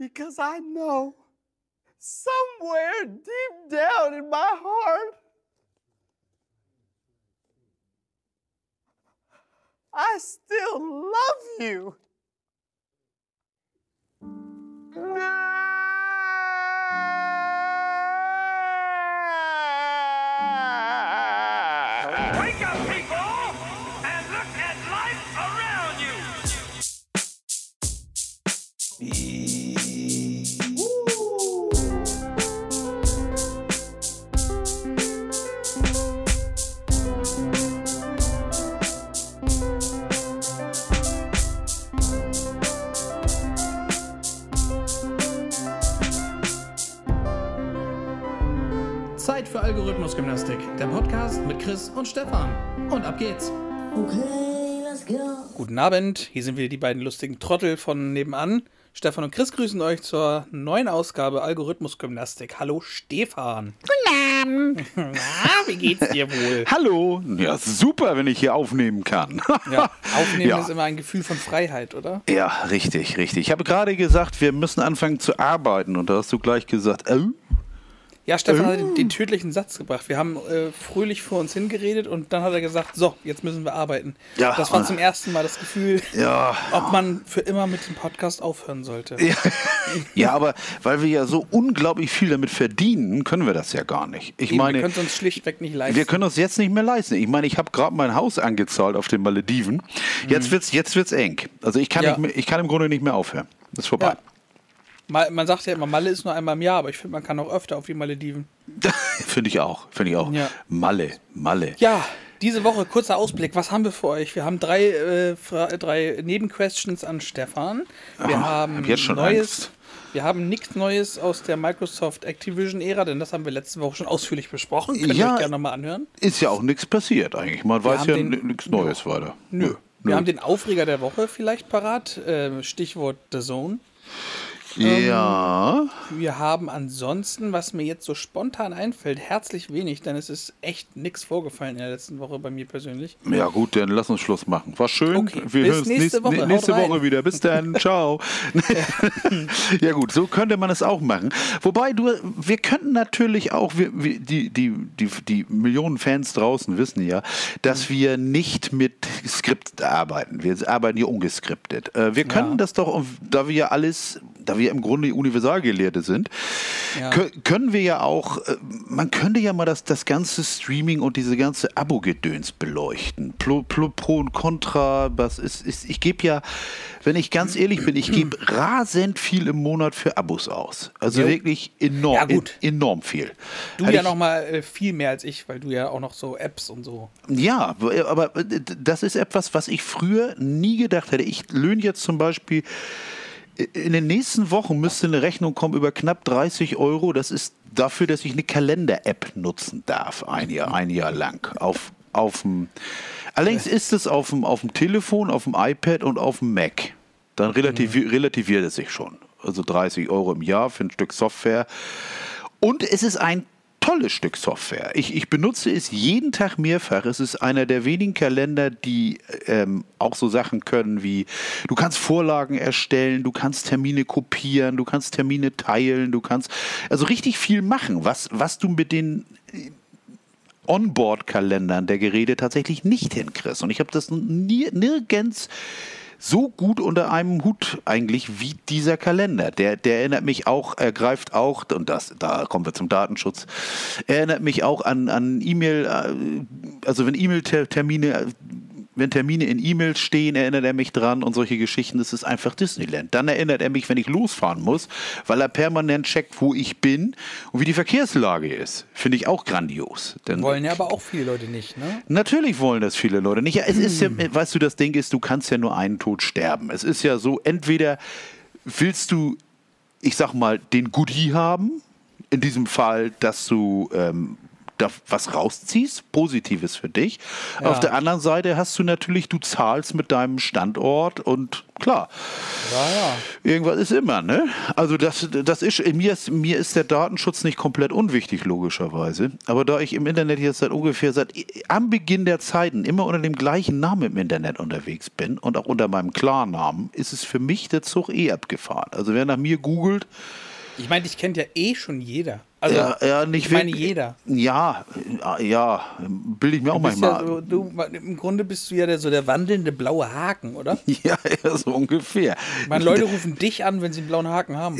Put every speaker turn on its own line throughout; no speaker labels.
Because I know somewhere deep down in my heart, I still love you.
Algorithmusgymnastik, der Podcast mit Chris und Stefan. Und ab geht's.
Okay, let's go.
Guten Abend, hier sind wieder die beiden lustigen Trottel von nebenan. Stefan und Chris grüßen euch zur neuen Ausgabe Algorithmusgymnastik. Hallo Stefan. Guten Abend. Na, wie geht's dir wohl?
Hallo, ja super, wenn ich hier aufnehmen kann.
Ja, aufnehmen
Ja.
ist immer ein Gefühl von Freiheit, oder?
Ja, richtig, richtig. Ich habe gerade gesagt, wir müssen anfangen zu arbeiten und da hast du gleich gesagt, oh,
Ja, Stefan hat den, den tödlichen Satz gebracht. Wir haben äh, fröhlich vor uns hingeredet und dann hat er gesagt, so, jetzt müssen wir arbeiten.
Ja.
Das war zum ersten Mal das Gefühl,
ja.
ob man für immer mit dem Podcast aufhören sollte.
Ja. ja, aber weil wir ja so unglaublich viel damit verdienen, können wir das ja gar nicht. Ich
Eben, wir
meine,
können es uns schlichtweg nicht leisten.
wir können uns jetzt nicht mehr leisten. Ich meine, ich habe gerade mein Haus angezahlt auf den Malediven. Jetzt wird's, jetzt wird's eng. Also ich kann,
Mhm. Ja.
nicht mehr, ich kann im Grunde nicht mehr aufhören. Das ist vorbei.
Ja. Man sagt ja immer, Malle ist nur einmal im Jahr, aber ich finde, man kann auch öfter auf die Malediven.
Finde ich auch, finde ich auch.
Ja.
Malle, Malle.
Ja, diese Woche kurzer Ausblick. Was haben wir für euch? Wir haben drei, äh, drei Nebenquestions an Stefan. Wir
Ah,
haben
hab jetzt schon
Neues.
Angst.
Wir haben nichts Neues aus der Microsoft Activision-Ära, denn das haben wir letzte Woche schon ausführlich besprochen. Könnt ihr
Ja.
euch gerne nochmal anhören.
Ist ja auch nichts passiert eigentlich. Man weiß
haben
ja nichts Neues weiter.
Nö. Wir haben den Aufreger der Woche vielleicht parat. Äh, Stichwort The Zone.
Ja.
Wir haben ansonsten, was mir jetzt so spontan einfällt, herzlich wenig, denn es ist echt nichts vorgefallen in der letzten Woche bei mir persönlich.
Ja gut, dann lass uns Schluss machen. War schön.
Okay,
Wir hören uns
nächste Woche.
Nächste. Woche wieder. Bis dann. Ciao. ja gut, so könnte man es auch machen. Wobei du, wir könnten natürlich auch, wir, die, die, die, die Millionen Fans draußen wissen ja, dass wir nicht mit Skript arbeiten. Wir arbeiten hier ungeskriptet. Äh, wir können
Ja.
das doch, da wir ja alles, da wir im Grunde Universalgelehrte sind,
Ja.
kö- können wir ja auch, äh, man könnte ja mal das, das ganze Streaming und diese ganze Abo-Gedöns beleuchten. Pro, pro, pro und Contra, was ist, ist ich gebe ja, wenn ich ganz ehrlich bin, ich gebe rasend viel im Monat für Abos aus. Also
Jo.
wirklich enorm,
Ja, gut.
en- enorm viel.
Du
Hatte
ja
ich-
noch mal äh, viel mehr als ich, weil du ja auch noch so Apps und so.
Ja, aber äh, das ist etwas, was ich früher nie gedacht hätte. Ich löhne jetzt zum Beispiel, in den nächsten Wochen müsste eine Rechnung kommen über knapp 30 Euro. Das ist dafür, dass ich eine Kalender-App nutzen darf, ein Jahr, ein Jahr lang. Auf, auf dem, allerdings ist es auf dem, auf dem Telefon, auf dem iPad und auf dem Mac. Dann relativi relativiert es sich schon. Also 30 Euro im Jahr für ein Stück Software. Und es ist ein tolles Stück Software. Ich, ich benutze es jeden Tag mehrfach. Es ist einer der wenigen Kalender, die ähm, auch so Sachen können wie, du kannst Vorlagen erstellen, du kannst Termine kopieren, du kannst Termine teilen, du kannst also richtig viel machen, was, was du mit den Onboard-Kalendern der Geräte tatsächlich nicht hinkriegst. Und ich habe das nie, nirgends so gut unter einem Hut eigentlich wie dieser Kalender. Der, der erinnert mich auch, er greift auch, und das, da kommen wir zum Datenschutz, er erinnert mich auch an, an E-Mail, äh, also wenn E-Mail-Termine, wenn Termine in E-Mails stehen, erinnert er mich dran und solche Geschichten, das ist einfach Disneyland. Dann erinnert er mich, wenn ich losfahren muss, weil er permanent checkt, wo ich bin und wie die Verkehrslage ist. Finde ich auch grandios. Denn
Wollen ja aber auch viele Leute nicht, ne?
Natürlich wollen das viele Leute nicht. Ja, es ist ja, weißt du, das Ding ist, du kannst ja nur einen Tod sterben. Es ist ja so, entweder willst du, ich sag mal, den Goodie haben, in diesem Fall, dass du ähm, da was rausziehst, Positives für dich.
Ja.
Auf der anderen Seite hast du natürlich, du zahlst mit deinem Standort und klar,
Ja, ja.
irgendwas ist immer, ne? Also das, das ist, mir ist, mir ist der Datenschutz nicht komplett unwichtig, logischerweise. Aber da ich im Internet jetzt seit ungefähr, seit am Beginn der Zeiten immer unter dem gleichen Namen im Internet unterwegs bin und auch unter meinem Klarnamen, ist es für mich der Zug eh abgefahren. Also wer nach mir googelt,
Ich meine, dich kennt ja eh schon jeder. Also,
ja, ja, nicht
ich meine
wirklich-
jeder.
Ja, äh, ja, bilde ich mir auch
Du bist
manchmal.
ja so, du, Im Grunde bist du ja der, so der wandelnde blaue Haken, oder?
Ja, ja, so ungefähr.
Ich meine, Leute rufen dich an, wenn sie einen blauen Haken haben.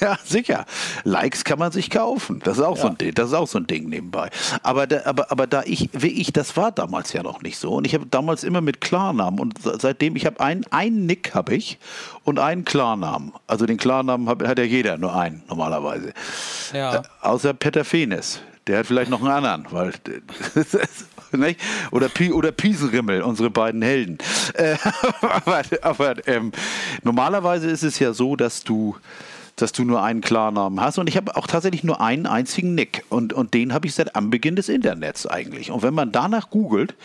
Ja, sicher. Likes kann man sich kaufen. Das ist auch, so,
Ja.
ein Ding, das ist auch so ein Ding nebenbei. Aber da, aber, aber da ich, wie ich, das war damals ja noch nicht so. Und ich habe damals immer mit Klarnamen und se- seitdem, ich habe einen, einen Nick habe ich und einen Klarnamen. Also den Klarnamen hat, hat ja jeder, nur einen normalerweise.
Ja.
Außer Peter Fenes. Der hat vielleicht noch einen anderen, weil nicht? oder Pi oder Pieselrimmel, unsere beiden Helden. Äh, aber aber ähm, normalerweise ist es ja so, dass du dass du nur einen Klarnamen hast. Und ich habe auch tatsächlich nur einen einzigen Nick. Und, und den habe ich seit Anbeginn des Internets eigentlich. Und wenn man danach googelt,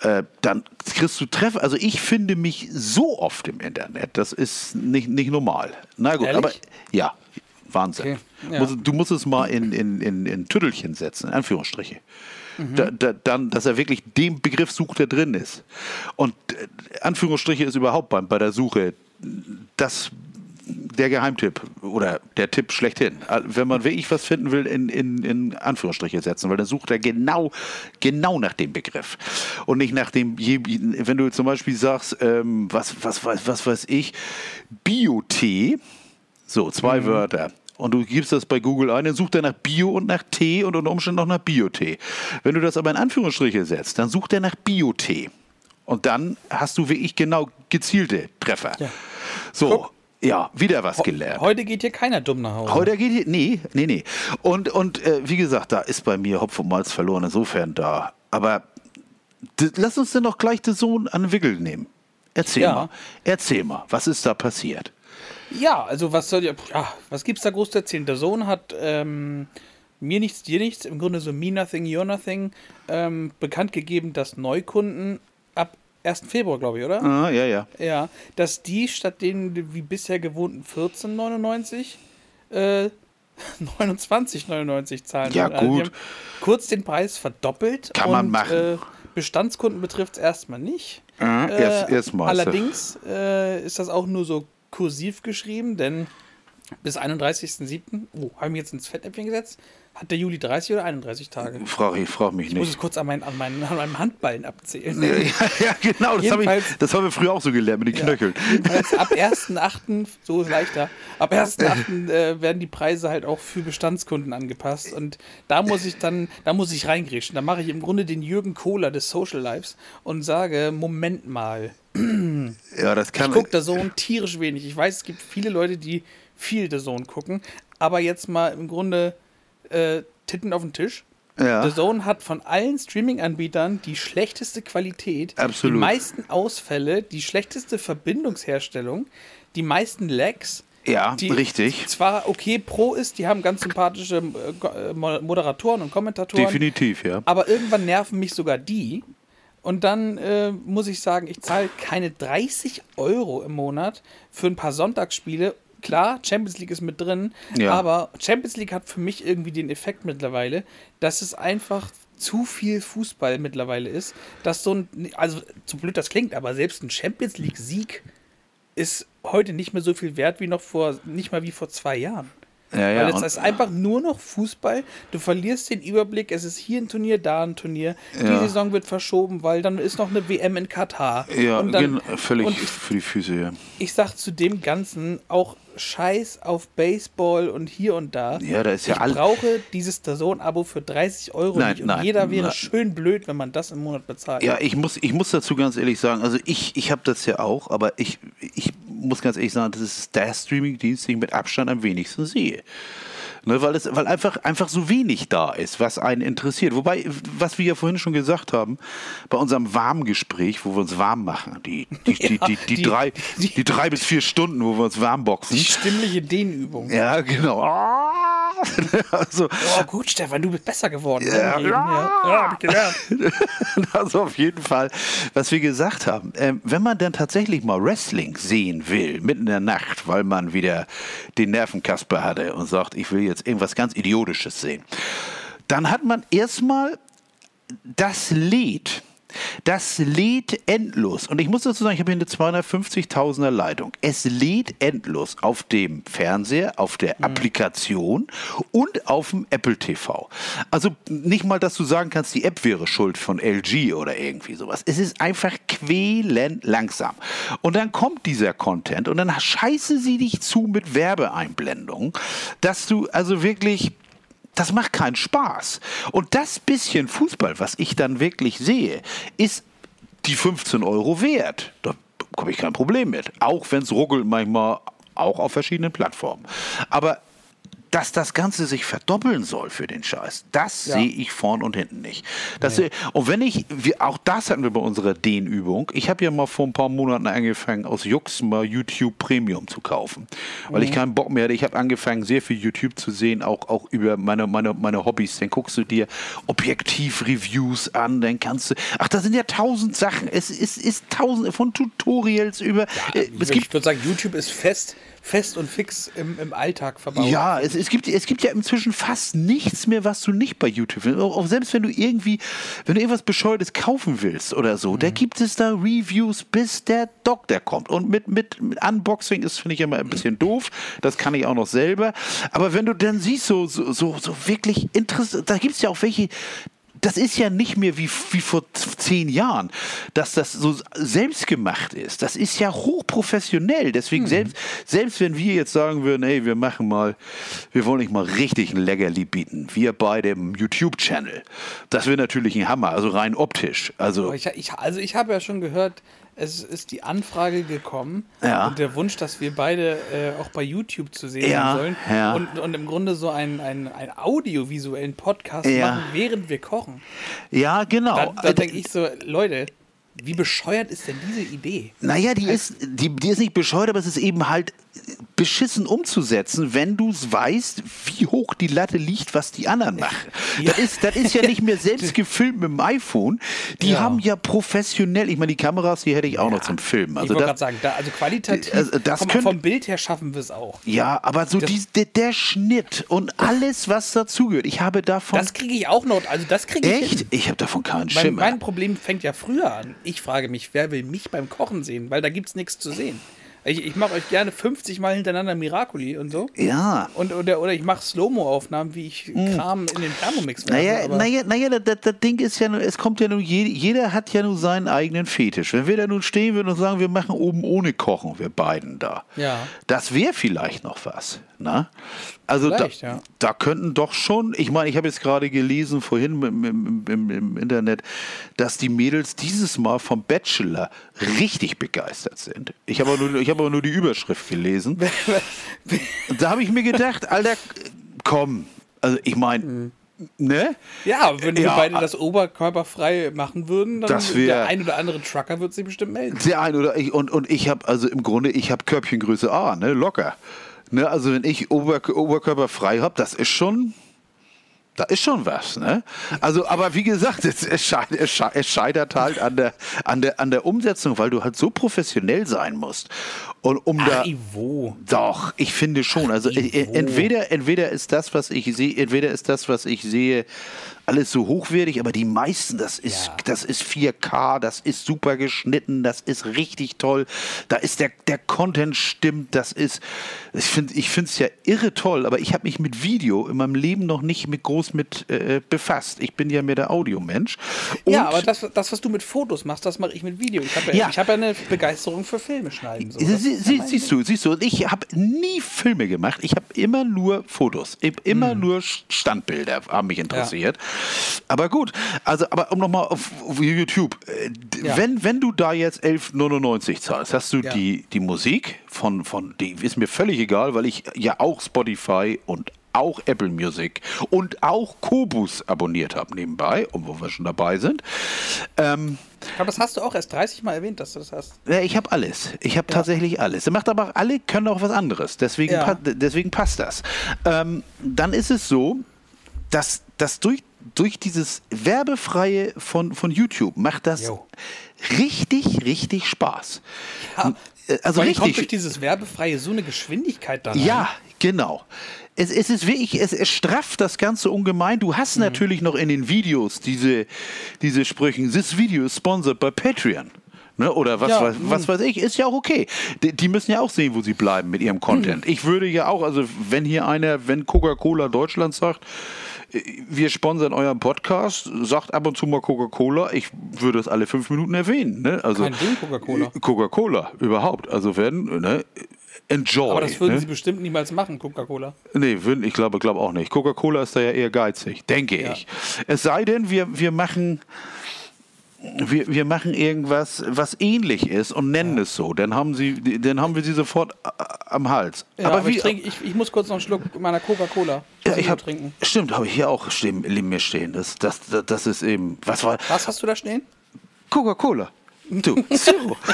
äh, dann kriegst du Treffer. Also ich finde mich so oft im Internet. Das ist nicht, nicht normal. Na gut,
Ehrlich?
aber ja, Wahnsinn.
Okay, ja.
Du musst es mal in, in, in, in Tüttelchen setzen, in Anführungsstriche.
Mhm.
Da, da, dann, dass er wirklich den Begriff sucht, der drin ist. Und äh, Anführungsstriche ist überhaupt beim, bei der Suche das der Geheimtipp oder der Tipp schlechthin. Wenn man wirklich was finden will, in, in, in Anführungsstriche setzen, weil dann sucht er genau, genau nach dem Begriff. Und nicht nach dem, wenn du zum Beispiel sagst, ähm, was, was, was, was weiß ich, Biotee, so, zwei Wörter. Und du gibst das bei Google ein, dann sucht er nach Bio und nach Tee und unter Umständen noch nach Biotee. Wenn du das aber in Anführungsstriche setzt, dann sucht er nach Biotee. Und dann hast du wirklich genau gezielte Treffer. So,
Guck.
ja, wieder was gelernt.
Heute geht hier keiner dumm nach Hause.
Heute geht hier, nee, nee, nee. Und, und äh, wie gesagt, da ist bei mir Hopf und Malz verloren, insofern da. Aber lass uns denn doch gleich den Sohn an den Wickel nehmen. Erzähl
Ja.
mal, erzähl mal, was ist da passiert?
Ja, also was soll ja, ja was gibt's da groß zu erzählen? Der Sohn hat ähm, mir nichts, dir nichts, im Grunde so me nothing, your nothing, ähm, bekannt gegeben, dass Neukunden ab 1. Februar, glaube ich, oder?
Ah, ja, ja.
Ja, dass die statt den wie bisher gewohnten 14,99 äh, 29,99 zahlen.
Ja,
Also
gut.
kurz den Preis verdoppelt.
Kann man
und,
machen.
Äh, Bestandskunden betrifft es erstmal nicht.
Ah, erst- erstmal ist das-
allerdings äh, ist das auch nur so kursiv geschrieben, denn bis 31.07. Oh, habe ich mich jetzt ins Fettnäpfchen gesetzt? Hat der Juli 30 oder 31 Tage?
Frag, ich frage mich
Ich muss
nicht.
es kurz an, mein, an, meinen, an meinem Handballen abzählen.
Ja, ja, genau, das, hab ich, haben wir früher auch so gelernt mit den Knöcheln.
Jedenfalls ab 1.8., so ist leichter, ab 1.8. Äh, werden die Preise halt auch für Bestandskunden angepasst. Und da muss ich dann, da muss ich reingrätschen. Da mache ich im Grunde den Jürgen Kohler des Social Lives und sage, Moment mal,
Ja, das kann
ich gucke der Sohn tierisch wenig. Ich weiß, es gibt viele Leute, die viel der Sohn gucken, aber jetzt mal im Grunde äh, Titten auf den Tisch.
Ja.
The Zone hat von allen Streaming-Anbietern die schlechteste Qualität,
Absolut.
die meisten Ausfälle, die schlechteste Verbindungsherstellung, die meisten Lags.
Ja,
die
richtig.
Zwar okay Pro ist, die haben ganz sympathische äh, äh, Mo- Moderatoren und Kommentatoren,
Definitiv, ja.
aber irgendwann nerven mich sogar die. Und dann äh, muss ich sagen, ich zahle keine 30 Euro im Monat für ein paar Sonntagsspiele. Klar, Champions League ist mit drin,
Ja.
aber Champions League hat für mich irgendwie den Effekt mittlerweile, dass es einfach zu viel Fußball mittlerweile ist, dass so ein, also so blöd das klingt, aber selbst ein Champions League-Sieg ist heute nicht mehr so viel wert wie noch vor, nicht mal wie vor zwei Jahren.
Ja, ja.
Weil
und-
ist einfach nur noch Fußball. Du verlierst den Überblick. Es ist hier ein Turnier, da ein Turnier. Die
Ja.
Saison wird verschoben, weil dann ist noch eine WM in Katar.
ja,
und dann,
völlig
Und ich,
für die Füße, ja.
ich sag zu dem Ganzen auch Scheiß auf Baseball und hier und da.
Ja, da ist ja
ich
all-
brauche dieses Dazone-Abo für 30 Euro
Nein,
nicht. Und
nein,
jeder wäre
nein.
schön blöd, wenn man das im Monat bezahlt.
Ja, ich muss, ich muss dazu ganz ehrlich sagen, also ich, ich habe das ja auch, aber ich, ich muss ganz ehrlich sagen, das ist der Streaming-Dienst, den ich mit Abstand am wenigsten sehe. Ne, weil es, weil einfach, einfach so wenig da ist, was einen interessiert. Wobei, was wir ja vorhin schon gesagt haben, bei unserem Warmgespräch, wo wir uns warm machen, die, die, die, die, die,
die-
drei,
die-
die drei bis vier Stunden, wo wir uns warm boxen.
Die stimmliche Dehnübung.
Ja, genau. Ah, also,
Oh, gut, Stefan, du bist besser geworden.
Ja.
ja. ja hab ich gelernt.
also auf jeden Fall, was wir gesagt haben, ähm, wenn man dann tatsächlich mal Wrestling sehen will, mitten in der Nacht, weil man wieder den Nervenkasper hatte und sagt, ich will jetzt irgendwas ganz Idiotisches sehen, dann hat man erstmal das Lied. Das lädt endlos. Und ich muss dazu sagen, ich habe hier eine 250.000er Leitung. Es lädt endlos auf dem Fernseher, auf der Applikation und auf dem Apple TV. Also nicht mal, dass du sagen kannst, die App wäre schuld von LG oder irgendwie sowas. Es ist einfach quälend langsam. Und dann kommt dieser Content und dann scheiße sie dich zu mit Werbeeinblendungen, dass du also wirklich das macht keinen Spaß. Und das bisschen Fußball, was ich dann wirklich sehe, ist die 15 Euro wert. Da habe ich kein Problem mit. Auch wenn es ruckelt manchmal, auch auf verschiedenen Plattformen. Aber dass das Ganze sich verdoppeln soll für den Scheiß, das
Ja.
sehe ich vorn und hinten nicht. Das sehe- Und wenn ich, wir, auch das hatten wir bei unserer Dehnübung, ich habe ja mal vor ein paar Monaten angefangen, aus Jux mal YouTube Premium zu kaufen, weil
Mhm.
ich keinen Bock mehr hatte. Ich habe angefangen, sehr viel YouTube zu sehen, auch, auch über meine, meine, meine Hobbys. Dann guckst du dir Objektiv-Reviews an, dann kannst du, ach, da sind ja tausend Sachen. Es ist, ist tausende von Tutorials über, äh, es
ich
gibt
würde sagen, YouTube ist fest, fest und fix im, im Alltag verbaut.
Ja, es, es, gibt, es gibt ja inzwischen fast nichts mehr, was du nicht bei YouTube findest. Auch, auch selbst wenn du irgendwie, wenn du irgendwas Bescheuertes kaufen willst oder so, da gibt es da Reviews, bis der Doktor kommt. Und mit, mit, mit Unboxing ist, finde ich immer ein bisschen doof. Das kann ich auch noch selber. Aber wenn du dann siehst, so, so, so, so wirklich interessant, da gibt es ja auch welche, das ist ja nicht mehr wie, wie vor zehn Jahren, dass das so selbst gemacht ist. Das ist ja hochprofessionell. Deswegen selbst, selbst wenn wir jetzt sagen würden, hey, wir machen mal, wir wollen nicht mal richtig ein Leckerli bieten, wir bei dem YouTube-Channel, das wäre natürlich ein Hammer, also rein optisch. Also
Ich, ich, also ich habe ja schon gehört, es ist die Anfrage gekommen
Ja.
und der Wunsch, dass wir beide äh, auch bei YouTube zu sehen
Ja,
sollen
ja.
und, und im Grunde so einen, einen, einen audiovisuellen Podcast machen, während wir kochen.
ja, genau.
Da, da denke ich so, Leute, wie bescheuert ist denn diese Idee?
Naja, die ist, die, die ist nicht bescheuert, aber es ist eben halt beschissen umzusetzen, wenn du es weißt, wie hoch die Latte liegt, was die anderen machen. Das, ist, das ist ja nicht mehr selbst gefilmt mit dem iPhone. Die
Ja.
haben ja professionell, ich meine, die Kameras, die hätte ich auch noch zum Filmen.
ich
Also
wollte
das,
gerade sagen, da, also qualitativ,
Also das
vom,
können-
vom Bild her schaffen wir es auch.
ja, aber so
Das-
die, der, der Schnitt und alles, was dazugehört. Ich habe davon.
Das kriege ich auch noch, also das kriege ich
echt?
hin.
Ich habe davon keinen
Mein,
Schimmer.
mein Problem fängt ja früher an. Ich frage mich, wer will mich beim Kochen sehen? Weil da gibt es nichts zu sehen. Ich, ich mache euch gerne 50 Mal hintereinander Miracoli und so.
ja.
Und, oder, oder ich mache Slow-Mo-Aufnahmen, wie ich Kram in den Thermomix werfe.
Naja, naja, naja das, das, Ding ist ja nur, es kommt ja nur, jede, jeder hat ja nur seinen eigenen Fetisch. Wenn wir da nun stehen würden und sagen, wir machen oben ohne Kochen, wir beiden da.
Ja.
Das wäre vielleicht noch was. Ne? Also da,
ja.
da könnten doch schon, ich meine, ich habe jetzt gerade gelesen vorhin im, im, im, im Internet, dass die Mädels dieses Mal vom Bachelor richtig begeistert sind. Ich habe aber, nur- ich habe aber nur die Überschrift gelesen. Da habe ich mir gedacht, Alter, komm. Also ich meine, ne?
ja, wenn wir
Ja.
beide das oberkörperfrei machen würden, dann
wär-
der ein oder andere Trucker wird sich bestimmt melden.
Der ein oder ich und, und ich habe also im Grunde ich habe Körbchengröße A, ne, locker. Ne, also wenn ich Ober, Oberkörper frei habe, das ist schon da ist schon was, ne? Also, aber wie gesagt, es, es, scheitert, es sche- es scheitert halt an der, an, der, an der Umsetzung, weil du halt so professionell sein musst. Und um da.
Ivo.
Doch, ich finde schon. Also
Ivo.
entweder, entweder ist das, was ich sehe, entweder ist das, was ich sehe, alles so hochwertig, aber die meisten, das ist,
Ja.
das ist 4K, das ist super geschnitten, das ist richtig toll. Da ist der, der Content stimmt, das ist, ich finde ich es ja irre toll, aber ich habe mich mit Video in meinem Leben noch nicht mit groß mit äh, befasst. Ich bin ja mehr der Audiomensch.
Ja, aber das, das, was du mit Fotos machst, das mache ich mit Video. Ich habe ja,
Ja.
ich hab ja eine Begeisterung für Filme schneiden. So.
Sie, sie,
ja
siehst du, siehst du, ich habe nie Filme gemacht. Ich habe immer nur Fotos, immer
Mhm.
nur Standbilder haben mich interessiert. Aber gut, also aber um nochmal auf, auf YouTube, äh,
Ja.
wenn, wenn du da jetzt 11,99 zahlst, hast du
Ja.
die, die Musik von, von, die ist mir völlig egal, weil ich ja auch Spotify und auch Apple Music und auch Kobus abonniert habe nebenbei, und wo wir schon dabei sind. Ähm,
Aber das hast du auch erst 30 Mal erwähnt, dass du das hast.
ja, ich habe alles. Ich habe tatsächlich alles. Er macht aber alle können auch was anderes. Deswegen,
Ja.
pa deswegen passt das. Ähm, dann ist es so, dass, dass durch, durch dieses Werbefreie von, von YouTube macht das
Jo.
richtig, richtig Spaß.
Ja.
Äh, Also
allem kommt durch
richtig.
dieses Werbefreie so eine Geschwindigkeit da rein.
Ja, genau. Es, es ist wirklich, es, es strafft das Ganze ungemein. Du hast
Mhm.
natürlich noch in den Videos diese, diese Sprüche, this video is sponsored by Patreon. Ne? Oder was,
Ja,
weiß, was weiß ich, ist ja auch okay. Die, die müssen ja auch sehen, wo sie bleiben mit ihrem Content.
Mhm.
Ich würde ja auch, also wenn hier einer, wenn Coca-Cola Deutschland sagt, wir sponsern euren Podcast, sagt ab und zu mal Coca-Cola, ich würde es alle fünf Minuten erwähnen. Ne? Also,
Kein Ding, Coca-Cola.
Coca-Cola, überhaupt. Also werden, ne? Enjoy.
Aber das würden
ne?
sie bestimmt niemals machen, Coca-Cola.
Nee, würden- ich glaube, glaube auch nicht. Coca-Cola ist da ja eher geizig, denke
Ja.
ich. Es sei denn, wir, wir machen. Wir, wir machen irgendwas, was ähnlich ist und nennen es so. Dann haben, sie, dann haben wir sie sofort äh, am Hals.
Ja, aber,
wie,
ich, trink, ich, ich muss kurz noch einen Schluck meiner Coca-Cola
ja, ich
Zero
hab,
trinken.
Stimmt, habe ich hier auch stehen, neben mir stehen. Das, das, das, das ist eben. Was war.
Was hast du da stehen?
Coca-Cola. Du, Zero.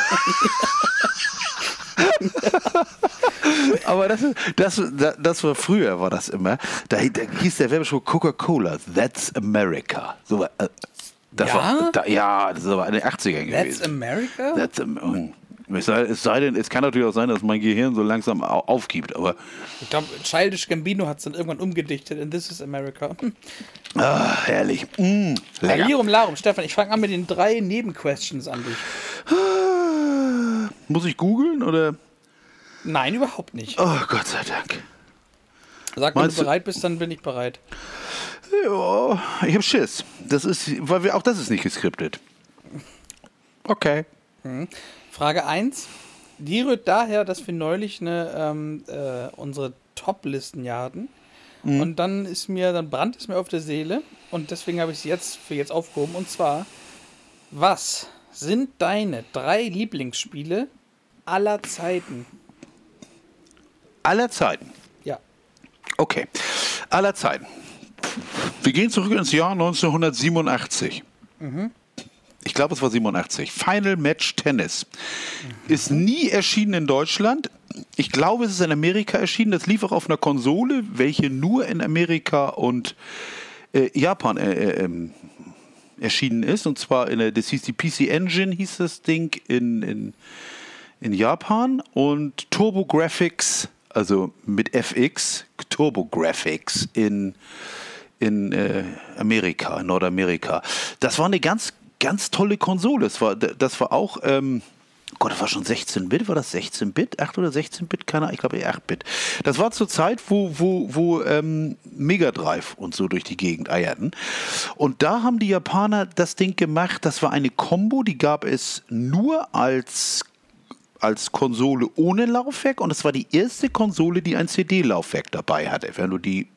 Aber das, das, das, war früher, war das immer. Da, da hieß der Werbespruch Coca-Cola, that's America. So, äh, das
Ja?
War, da, ja, das war in den 80ern
That's
gewesen.
America?
That's Am- es sei, es sei denn, es kann natürlich auch sein, dass mein Gehirn so langsam au- aufgibt, aber
Ich glaube, Childish Gambino hat es dann irgendwann umgedichtet in This is America.
ah, herrlich. Mm, lecker.
Lirum Larum, Stefan, ich fange an mit den drei Nebenquestions an dich.
Muss ich googeln oder?
Nein, überhaupt nicht.
Oh, Gott sei Dank.
Sag, wenn
Meinst
du- bereit bist, dann bin ich bereit.
Ja, ich hab Schiss. Das ist, weil wir auch das ist nicht geskriptet. Okay.
Frage 1. Die rührt daher, dass wir neulich eine, ähm, äh, unsere Top-Listen jagen. Und dann ist mir, dann brannt es mir auf der Seele. Und deswegen habe ich sie jetzt für jetzt aufgehoben. Und zwar, was sind deine drei Lieblingsspiele aller Zeiten?
Aller Zeiten.
Ja.
Okay. Aller Zeiten. Wir gehen zurück ins Jahr 1987. Ich glaube, es war 87. Final Match Tennis. Ist nie erschienen in Deutschland. Ich glaube, es ist in Amerika erschienen. Das lief auch auf einer Konsole, welche nur in Amerika und äh, Japan äh, äh, ähm, erschienen ist. Und zwar in der, das hieß die PC Engine, hieß das Ding in, in, in Japan. Und TurboGrafx, also mit FX, TurboGrafx in, in äh, Amerika, in Nordamerika. Das war eine ganz, ganz tolle Konsole. Das war, das war auch. Ähm, Gott, das war schon 16-Bit, war das 16-Bit? 8 oder 16-Bit? Keine Ahnung, ich glaube eher 8-Bit. Das war zur Zeit, wo, wo, wo ähm, Mega Drive und so durch die Gegend eierten. Und da haben die Japaner das Ding gemacht, das war eine Combo, die gab es nur als als Konsole ohne Laufwerk und es war die erste Konsole, die ein CD-Laufwerk dabei hatte. Wenn du die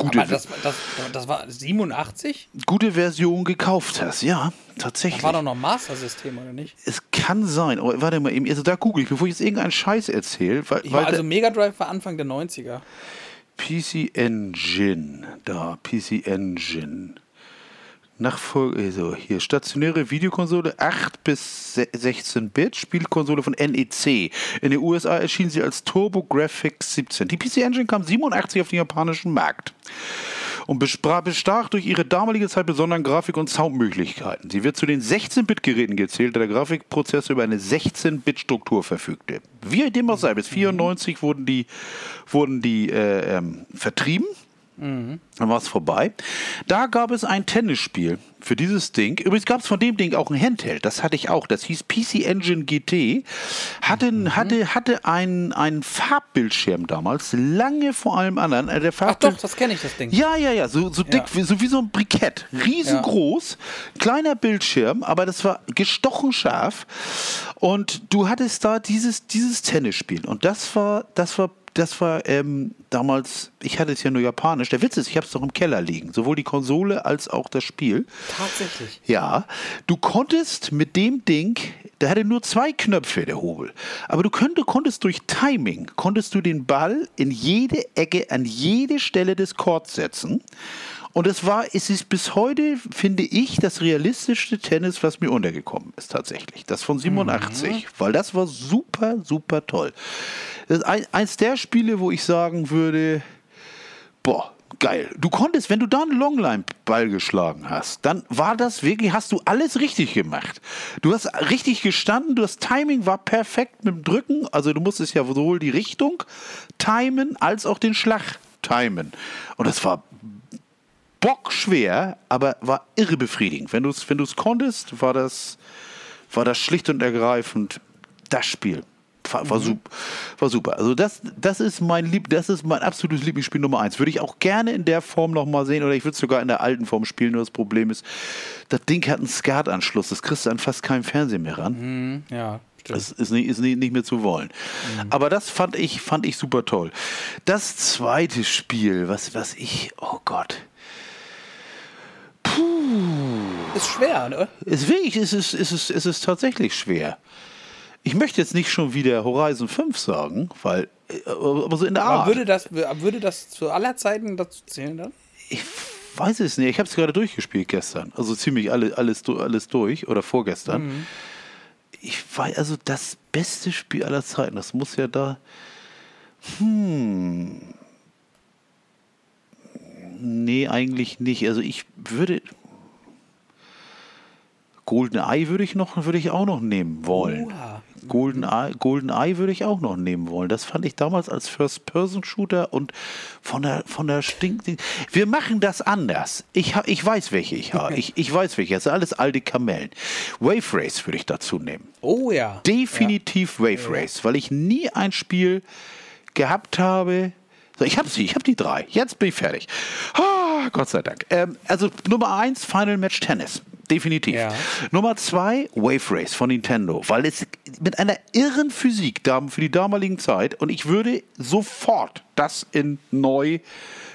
gute,
Aber das, das, das war 87?
gute Version gekauft hast, ja, tatsächlich.
War doch noch Master-System, oder nicht?
es kann sein, aber warte mal eben, also da google ich, bevor ich jetzt irgendeinen Scheiß erzähle. Weil, weil
also Mega Drive war Anfang der 90er.
PC Engine, da, PC Engine. Nachfolge, also hier, stationäre Videokonsole 8 bis se- 16 Bit, Spielkonsole von NEC. In den USA erschien sie als TurboGrafx 17. Die PC Engine kam 87 auf den japanischen Markt und bestach durch ihre damalige Zeit besonderen Grafik- und Soundmöglichkeiten. Sie wird zu den 16-Bit-Geräten gezählt, da der Grafikprozessor über eine 16-Bit-Struktur verfügte. Wie dem auch sei, bis 94 wurden die, wurden die äh, ähm, vertrieben. Dann war es vorbei. Da gab es ein Tennisspiel für dieses Ding. Übrigens gab es von dem Ding auch ein Handheld. Das hatte ich auch. Das hieß PC Engine GT. Hatte, hatte, hatte einen, einen Farbbildschirm damals, lange vor allem anderen. Äh, Der
Ach doch, das kenne ich, das Ding.
ja, ja, ja, so, so dick,
Ja.
Wie, so wie so ein Brikett. Riesengroß, kleiner Bildschirm, aber das war gestochen scharf. Und du hattest da dieses, dieses Tennisspiel. Und das war, das war, das war ähm, damals, ich hatte es ja nur japanisch. Der Witz ist, ich habe es doch im Keller liegen. Sowohl die Konsole als auch das Spiel.
Tatsächlich.
Ja, du konntest mit dem Ding Der hatte nur zwei Knöpfe, der Hobel. Aber du könnt, konntest durch Timing, konntest du den Ball in jede Ecke, an jede Stelle des Courts setzen. Und es war, es ist bis heute, finde ich, das realistischste Tennis, was mir untergekommen ist, tatsächlich. Das von 87. Weil das war super, super toll. Das ist ein, eins der Spiele, wo ich sagen würde, boah, geil. Du konntest, wenn du da einen Longline-Ball geschlagen hast, dann war das wirklich, hast du alles richtig gemacht. Du hast richtig gestanden, das Timing war perfekt mit dem Drücken, also du musstest ja sowohl die Richtung timen, als auch den Schlag timen. Und das war bockschwer, aber war irre befriedigend. Wenn du es wenn du's konntest, war das, war das schlicht und ergreifend das Spiel. War, war, super, war super. Also das, das ist mein Lieb, das ist mein absolutes Lieblingsspiel Nummer eins. Würde ich auch gerne in der Form nochmal sehen oder ich würde es sogar in der alten Form spielen. Nur das Problem ist, das Ding hat einen SCART-Anschluss. Das kriegst du an fast keinem Fernseher mehr ran.
Ja, stimmt.
Das ist nicht, ist nicht, nicht mehr zu wollen. Aber das fand ich, fand ich super toll. Das zweite Spiel, was, was ich, oh Gott.
Ist schwer, ne?
Ist wirklich, es ist, es ist, es ist tatsächlich schwer. Ich möchte jetzt nicht schon wieder Horizon 5 sagen, weil, äh, aber so in der
Aber
Art.
würde das, würde das zu aller Zeiten dazu zählen dann?
Ich weiß es nicht. Ich habe es gerade durchgespielt gestern. Also ziemlich alle, alles, alles durch oder vorgestern. Ich weiß, also das beste Spiel aller Zeiten. Das muss ja da. Hm. Nee, eigentlich nicht. Also ich würde. Golden Eye würde ich noch, würde ich auch noch nehmen wollen.
Uha.
Golden Eye, Golden Eye würde ich auch noch nehmen wollen. Das fand ich damals als First-Person-Shooter und von der, von der Stink. Wir machen das anders. Ich, ich weiß, welche ich habe. Ich, ich weiß, welche. Das sind alles alte Kamellen. Wave Race würde ich dazu nehmen.
Oh ja.
Definitiv Wave Race, weil ich nie ein Spiel gehabt habe. So, ich habe sie, ich habe die drei. Jetzt bin ich fertig. Ah, Gott sei Dank. Ähm, also Nummer eins, Final Match Tennis. Definitiv.
Ja.
Nummer zwei, Wave Race von Nintendo, weil es mit einer irren Physik für die damalige Zeit und ich würde sofort das in neu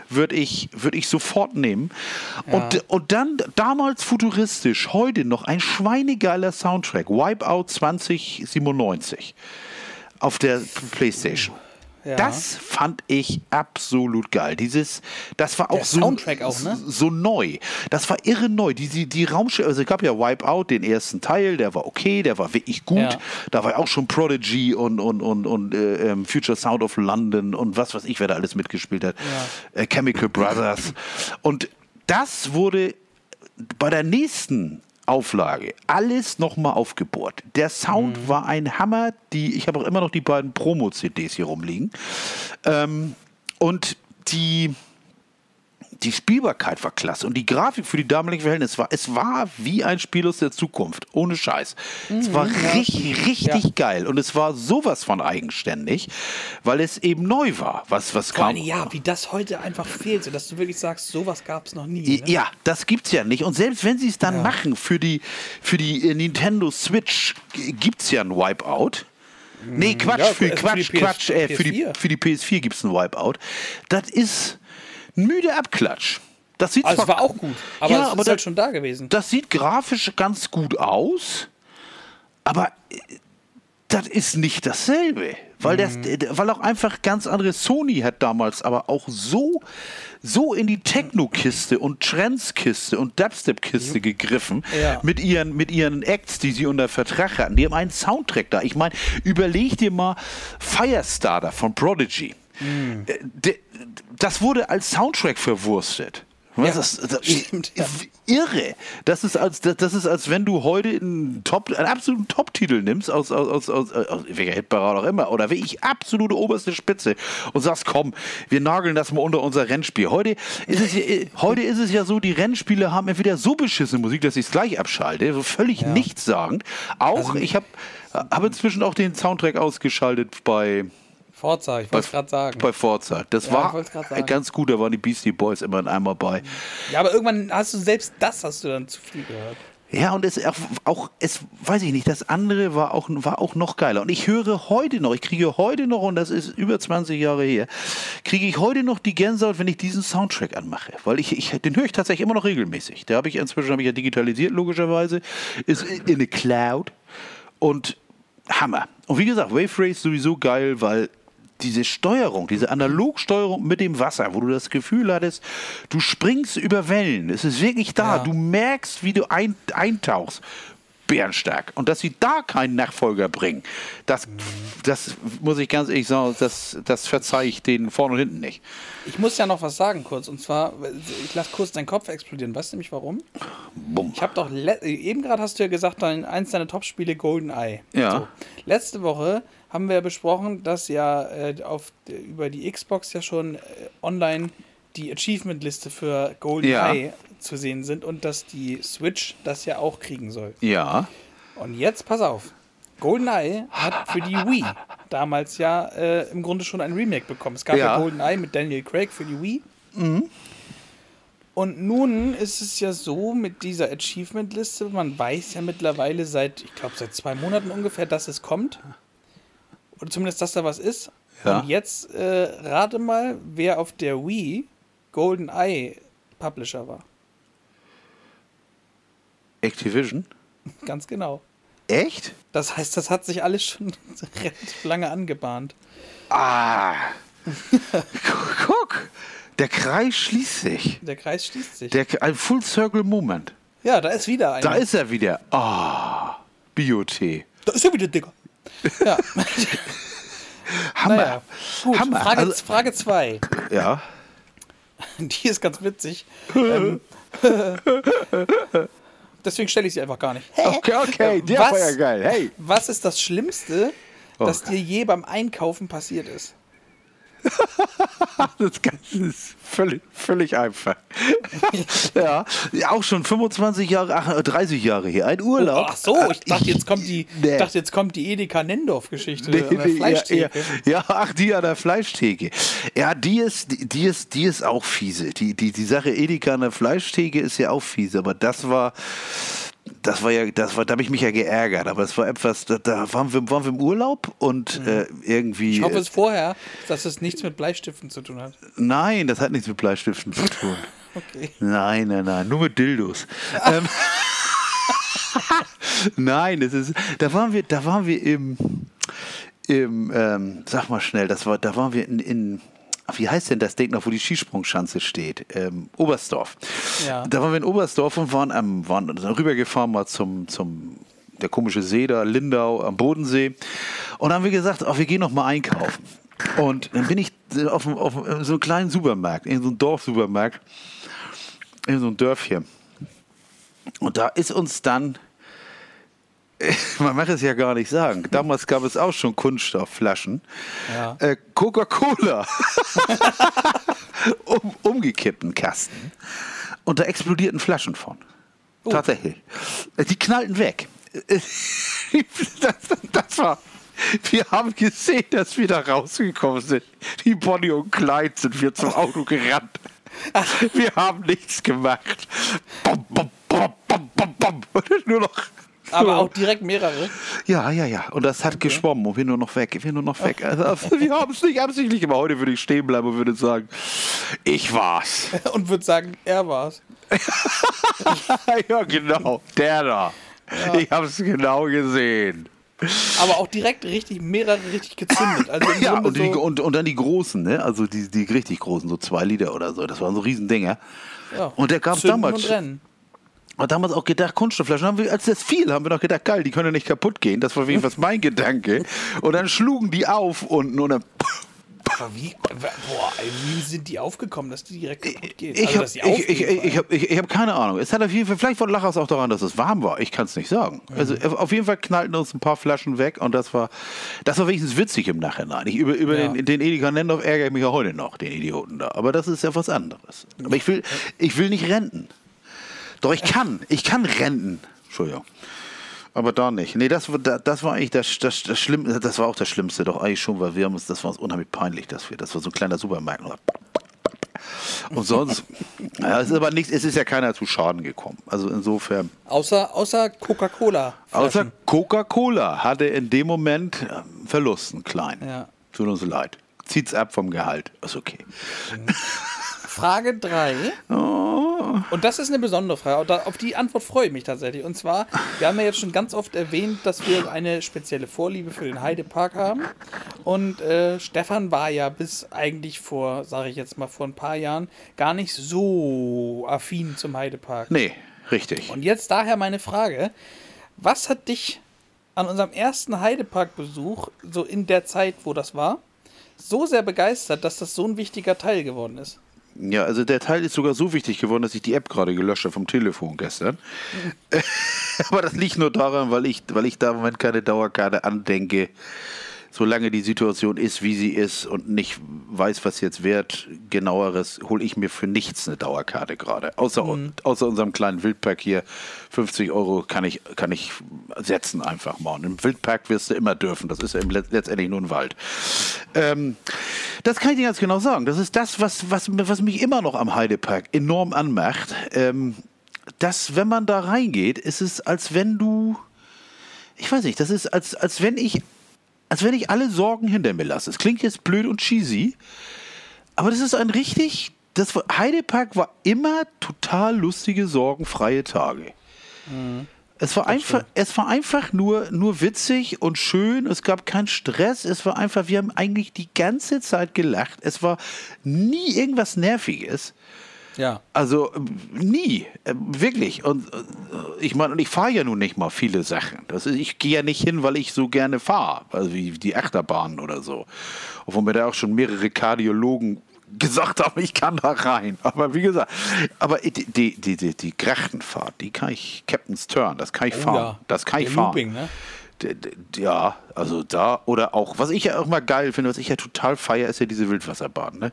würde ich, würde ich sofort nehmen. Und, und dann damals futuristisch, heute noch ein schweinegeiler Soundtrack, Wipeout 2097 auf der Playstation.
Ja.
Das fand ich absolut geil. Dieses, das war auch
Der
so,
Soundtrack auch, ne?
so neu. Das war irre neu. Die, die, die Raumschiffe, also es gab ja Wipeout, den ersten Teil, der war okay, der war wirklich gut.
Ja.
Da war ja auch schon Prodigy und, und, und, und äh, ähm, Future Sound of London und was weiß ich, wer da alles mitgespielt hat. Äh, Chemical Brothers. Und das wurde bei der nächsten Auflage alles nochmal aufgebohrt. Der Sound
Mhm.
war ein Hammer. Die, ich habe auch immer noch die beiden Promo-CDs hier rumliegen. Ähm, und die, die Spielbarkeit war klasse und die Grafik für die damaligen Verhältnisse war, es war wie ein Spiel aus der Zukunft, ohne Scheiß. es war richtig, richtig
Ja.
geil und es war sowas von eigenständig, weil es eben neu war, was, was
Vor
kam.
ja, wie das heute einfach fehlt, so dass du wirklich sagst, sowas gab es noch nie. Ne?
Ja, das gibt's ja nicht. Und selbst wenn sie es dann machen für die, für die äh, Nintendo Switch, g- gibt's ja ein Wipeout. Nee, Quatsch,
Ja,
für,
äh, für
Quatsch,
PS
Quatsch, äh, für, die,
PS4.
für die PS4 gibt's ein Wipeout. Das ist müde Abklatsch. Das sieht
Also
zwar
war auch gut, aber
Ja,
es
aber
ist halt schon da gewesen.
das sieht grafisch ganz gut aus, aber äh, das ist nicht dasselbe. Weil, das, äh, weil auch einfach ganz andere Sony hat damals aber auch so, so in die Techno-Kiste und Trends-Kiste und Dubstep-Kiste gegriffen
Ja.
mit, ihren, mit ihren Acts, die sie unter Vertrag hatten. Die haben einen Soundtrack da. Ich meine, überleg dir mal Firestarter von Prodigy. Äh, de- Das wurde als Soundtrack verwurstet. Was
Ja,
das, das,
stimmt, ja.
irre. Das ist als das, das ist als wenn du heute einen Top einen absoluten Top-Titel nimmst aus aus aus, aus, welcher Hitparade auch immer oder wirklich absolute oberste Spitze und sagst, komm, wir nageln das mal unter unser Rennspiel. Heute ist es ja, heute ist es ja so, die Rennspiele haben entweder so beschissene Musik, dass ich es gleich abschalte, so völlig nichtssagend. Auch
Also
ich habe habe inzwischen auch den Soundtrack ausgeschaltet bei
Forza, ich wollte es gerade sagen.
bei Forza. Das
Ja,
war ganz gut, da waren die Beastie Boys immer in einmal bei.
Ja, aber irgendwann hast du selbst das hast du dann zu viel gehört.
Ja, und es auch, auch, es weiß ich nicht, das andere war auch, war auch noch geiler. Und ich höre heute noch, ich kriege heute noch, und das ist über 20 Jahre her, kriege ich heute noch die Gänsehaut, wenn ich diesen Soundtrack anmache. Weil ich, ich den höre ich tatsächlich immer noch regelmäßig. Der habe ich inzwischen habe ich ja digitalisiert, logischerweise. Ist in der Cloud. Und Hammer. Und wie gesagt, Wave Race sowieso geil, weil diese Steuerung, diese Analogsteuerung mit dem Wasser, wo du das Gefühl hattest, du springst über Wellen. Es ist wirklich da.
Ja.
Du merkst, wie du ein, eintauchst. Bärenstark. Und dass sie da keinen Nachfolger bringen, das, das muss ich ganz ehrlich sagen, das, das verzeihe ich denen vorne und hinten nicht.
Ich muss ja noch was sagen kurz. Und zwar, ich lasse kurz deinen Kopf explodieren. Weißt du nämlich warum?
Bumm.
Ich habe doch, eben gerade hast du ja gesagt, dein, eins deiner Top-Spiele GoldenEye.
Ja.
Letzte Woche haben wir ja besprochen, dass ja äh, auf, über die Xbox ja schon äh, online die Achievement-Liste für GoldenEye zu sehen sind und dass die Switch das ja auch kriegen soll.
Ja.
Und jetzt, pass auf. GoldenEye hat für die Wii damals ja äh, im Grunde schon ein Remake bekommen. Es gab ja,
Ja.
GoldenEye mit Daniel Craig für die Wii. Und nun ist es ja so mit dieser Achievement-Liste, man weiß ja mittlerweile seit, ich glaube, seit zwei Monaten ungefähr, dass es kommt. Oder zumindest, dass da was ist.
Ja.
Und jetzt äh, rate mal, wer auf der Wii GoldenEye Publisher war.
Activision?
Ganz genau.
Echt?
Das heißt, das hat sich alles schon relativ lange angebahnt.
Ah. Guck, der Kreis schließt sich.
Der Kreis schließt sich.
Der, ein Full Circle Moment.
ja, da ist wieder einer.
Da ist er wieder. Ah, Biotee.
da ist er wieder, Digga. Ja,
Hammer.
naja. Gut,
Hammer.
Frage,
Also,
Frage zwei.
ja.
Die ist ganz witzig. ähm, deswegen stelle ich sie einfach gar nicht.
Okay, okay, der
Was?
war ja geil. Hey.
Was ist das Schlimmste, das dir je beim Einkaufen passiert ist?
Das Ganze ist völlig, völlig einfach. ja, auch schon 25 Jahre, ach, 30 Jahre hier. Ein Urlaub.
Ach so, ich dachte, jetzt kommt die,
Nee.
dachte, jetzt kommt die Edeka Nendorf-Geschichte
Nee,
an der Fleischtheke.
ja, ja, ach, die an der Fleischtheke. Ja, die ist, die, die ist, die ist auch fiese. Die, die, die Sache Edeka an der Fleischtheke ist ja auch fiese, aber das war, das war ja, das war, da habe ich mich ja geärgert, aber es war etwas, da, da waren, wir, waren wir im Urlaub und äh, irgendwie.
Mhm. Ich hoffe es vorher, dass es nichts mit Bleistiften zu tun hat.
Nein, das hat nichts mit Bleistiften zu tun.
Okay.
Nein, nein, nein, nur mit Dildos. ähm, nein, das ist, da waren wir, da waren wir im, im, ähm, sag mal schnell, das war, da waren wir in, in wie heißt denn das Ding noch, wo die Skisprungschanze steht? Ähm, Oberstdorf.
Ja.
Da waren wir in Oberstdorf und waren, am, waren rübergefahren mal zum, zum, der komische See da, Lindau am Bodensee. Und dann haben wir gesagt, oh, wir gehen noch mal einkaufen. Und dann bin ich auf, auf so einem kleinen Supermarkt, in so einem Dorfsupermarkt, in so einem Dörfchen. Und da ist uns dann, man mag es ja gar nicht sagen, damals gab es auch schon Kunststoffflaschen,
Ja.
äh, Coca-Cola um, umgekippten Kasten. Und da explodierten Flaschen von. Tatsächlich. Äh, Die knallten weg. Das, das war. Wir haben gesehen, dass wir da rausgekommen sind. Wie Bonnie und Clyde sind wir zum Auto gerannt. Wir haben nichts gemacht. Bom, bom, bom, bom, bom, bom. Und nur noch.
Aber auch direkt mehrere.
ja, ja, ja. Und das hat geschwommen und wir nur noch weg. Wir nur noch weg. Also, wir haben es nicht absichtlich gemacht. Heute würde ich stehen bleiben und würde sagen, ich war's.
Und würde sagen, er war's.
ja, genau. Der da. Ich habe es genau gesehen.
Aber auch direkt richtig, mehrere richtig gezündet. Also
Ja, und, die,
so,
und, und dann die großen, ne? Also die, die richtig großen, so zwei Liter oder so. Das waren so Riesendinger.
ja,
Und der
zünden
damals.
Und rennen.
Und damals auch gedacht, Kunststoffflaschen, haben wir, als das fiel, haben wir noch gedacht, geil, die können ja nicht kaputt gehen. Das war jedenfalls mein Gedanke. Und dann schlugen die auf unten und dann.
Wie, boah, wie sind die aufgekommen, dass die direkt kaputt geht?
Ich
also,
habe ich, ich, ich, hab, ich, ich hab keine Ahnung. Es hat auf jeden Fall, vielleicht lag es auch daran, dass es warm war. Ich kann es nicht sagen. Also auf jeden Fall knallten uns ein paar Flaschen weg und das war, das war wenigstens witzig im Nachhinein. Ich, über über
Ja.
den, den Edeka Nendorf ärgere ich mich ja heute noch, den Idioten da. Aber das ist ja was anderes. Aber ich will, ich will nicht renten. Doch ich kann, ich kann renten. Entschuldigung. Aber da nicht. Nee, das, das war eigentlich das, das, das Schlimmste, das war auch das Schlimmste, doch eigentlich schon, weil wir haben uns, das war uns unheimlich peinlich, dass wir, das war so ein kleiner Supermarkt. Und sonst, ja, es ist aber nichts, es ist ja keiner zu Schaden gekommen. Also insofern,
Außer, außer Coca-Cola.
außer Coca-Cola hatte in dem Moment ähm, Verlust, einen kleinen.
Ja.
Tut uns leid. Zieht's ab vom Gehalt. Ist okay.
Frage 3.
Oh.
Und das ist eine besondere Frage. Auf die Antwort freue ich mich tatsächlich. Und zwar, wir haben ja jetzt schon ganz oft erwähnt, dass wir eine spezielle Vorliebe für den Heidepark haben. Und äh, Stefan war ja bis eigentlich vor, sage ich jetzt mal, vor ein paar Jahren gar nicht so affin zum Heidepark.
Nee, richtig.
Und jetzt daher meine Frage: Was hat dich an unserem ersten Heideparkbesuch, so in der Zeit, wo das war, so sehr begeistert, dass das so ein wichtiger Teil geworden ist?
Ja, also der Teil ist sogar so wichtig geworden, dass ich die App gerade gelöscht habe vom Telefon gestern. Aber das liegt nur daran, weil ich, weil ich da im Moment keine Dauerkarte andenke. Solange die Situation ist, wie sie ist und nicht weiß, was jetzt wert, genaueres, hole ich mir für nichts eine Dauerkarte gerade. Außer, außer unserem kleinen Wildpark hier. 50 Euro kann ich, kann ich setzen einfach mal. Und im Wildpark wirst du immer dürfen. Das ist ja letztendlich nur ein Wald. Ähm, das kann ich dir ganz genau sagen. Das ist das, was, was, was mich immer noch am Heidepark enorm anmacht. Ähm, dass, wenn man da reingeht, ist es, als wenn du. Ich weiß nicht, das ist, als, als wenn ich. Als wenn ich alle Sorgen hinter mir lasse. Es klingt jetzt blöd und cheesy, aber das ist ein richtig. Das war, Heidepark war immer total lustige, sorgenfreie Tage. Es war, einfach, es war einfach nur, nur witzig und schön. Es gab keinen Stress. Es war einfach, wir haben eigentlich die ganze Zeit gelacht. Es war nie irgendwas Nerviges.
Ja.
Also äh, nie, äh, wirklich. Und äh, ich meine, und ich fahre ja nun nicht mal viele Sachen. Das ist, ich gehe ja nicht hin, weil ich so gerne fahre, also wie die Achterbahnen oder so. Obwohl mir da auch schon mehrere Kardiologen gesagt haben, ich kann da rein. Aber wie gesagt, aber die, die, die, die, Grachtenfahrt, die kann ich, Captain's Turn, das kann ich fahren.
Oh ja.
Das kann ich
Der
fahren.
Looping, ne?
Ja, also da oder auch, was ich ja auch mal geil finde, was ich ja total feiere, ist ja diese Wildwasserbahn, ne?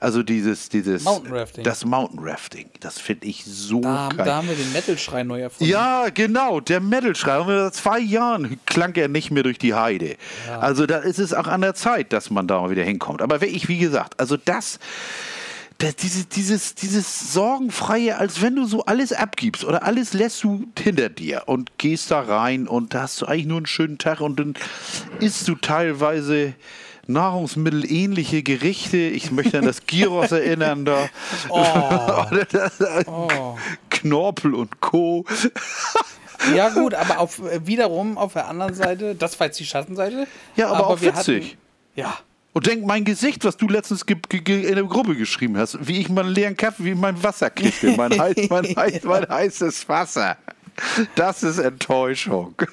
Also dieses, dieses
Mountain Rafting.
Das Mountain Rafting, das finde ich so
Da,
geil.
da haben wir den Metal-Schrei neu erfunden.
ja, genau, der Metal-Schrei. Und Seit zwei Jahren klang er nicht mehr durch die Heide. Also da ist es auch an der Zeit, dass man da mal wieder hinkommt. Aber wirklich, wie gesagt, also das diese, dieses, dieses Sorgenfreie, als wenn du so alles abgibst oder alles lässt du hinter dir und gehst da rein und da hast du eigentlich nur einen schönen Tag und dann isst du teilweise nahrungsmittelähnliche Gerichte. Ich möchte an das Gyros erinnern da. Oder das, Knorpel und Co.
Ja, gut, aber auf, äh, wiederum auf der anderen Seite, das war jetzt die Schattenseite.
Ja, aber auch
wir
witzig.
ja.
Und denk, mein Gesicht, was du letztens in der Gruppe geschrieben hast, wie ich mal einen leeren Kaffee, wie ich mein Wasser kriegte, mein, heiß, mein, heiß, mein heißes Wasser. Das ist Enttäuschung.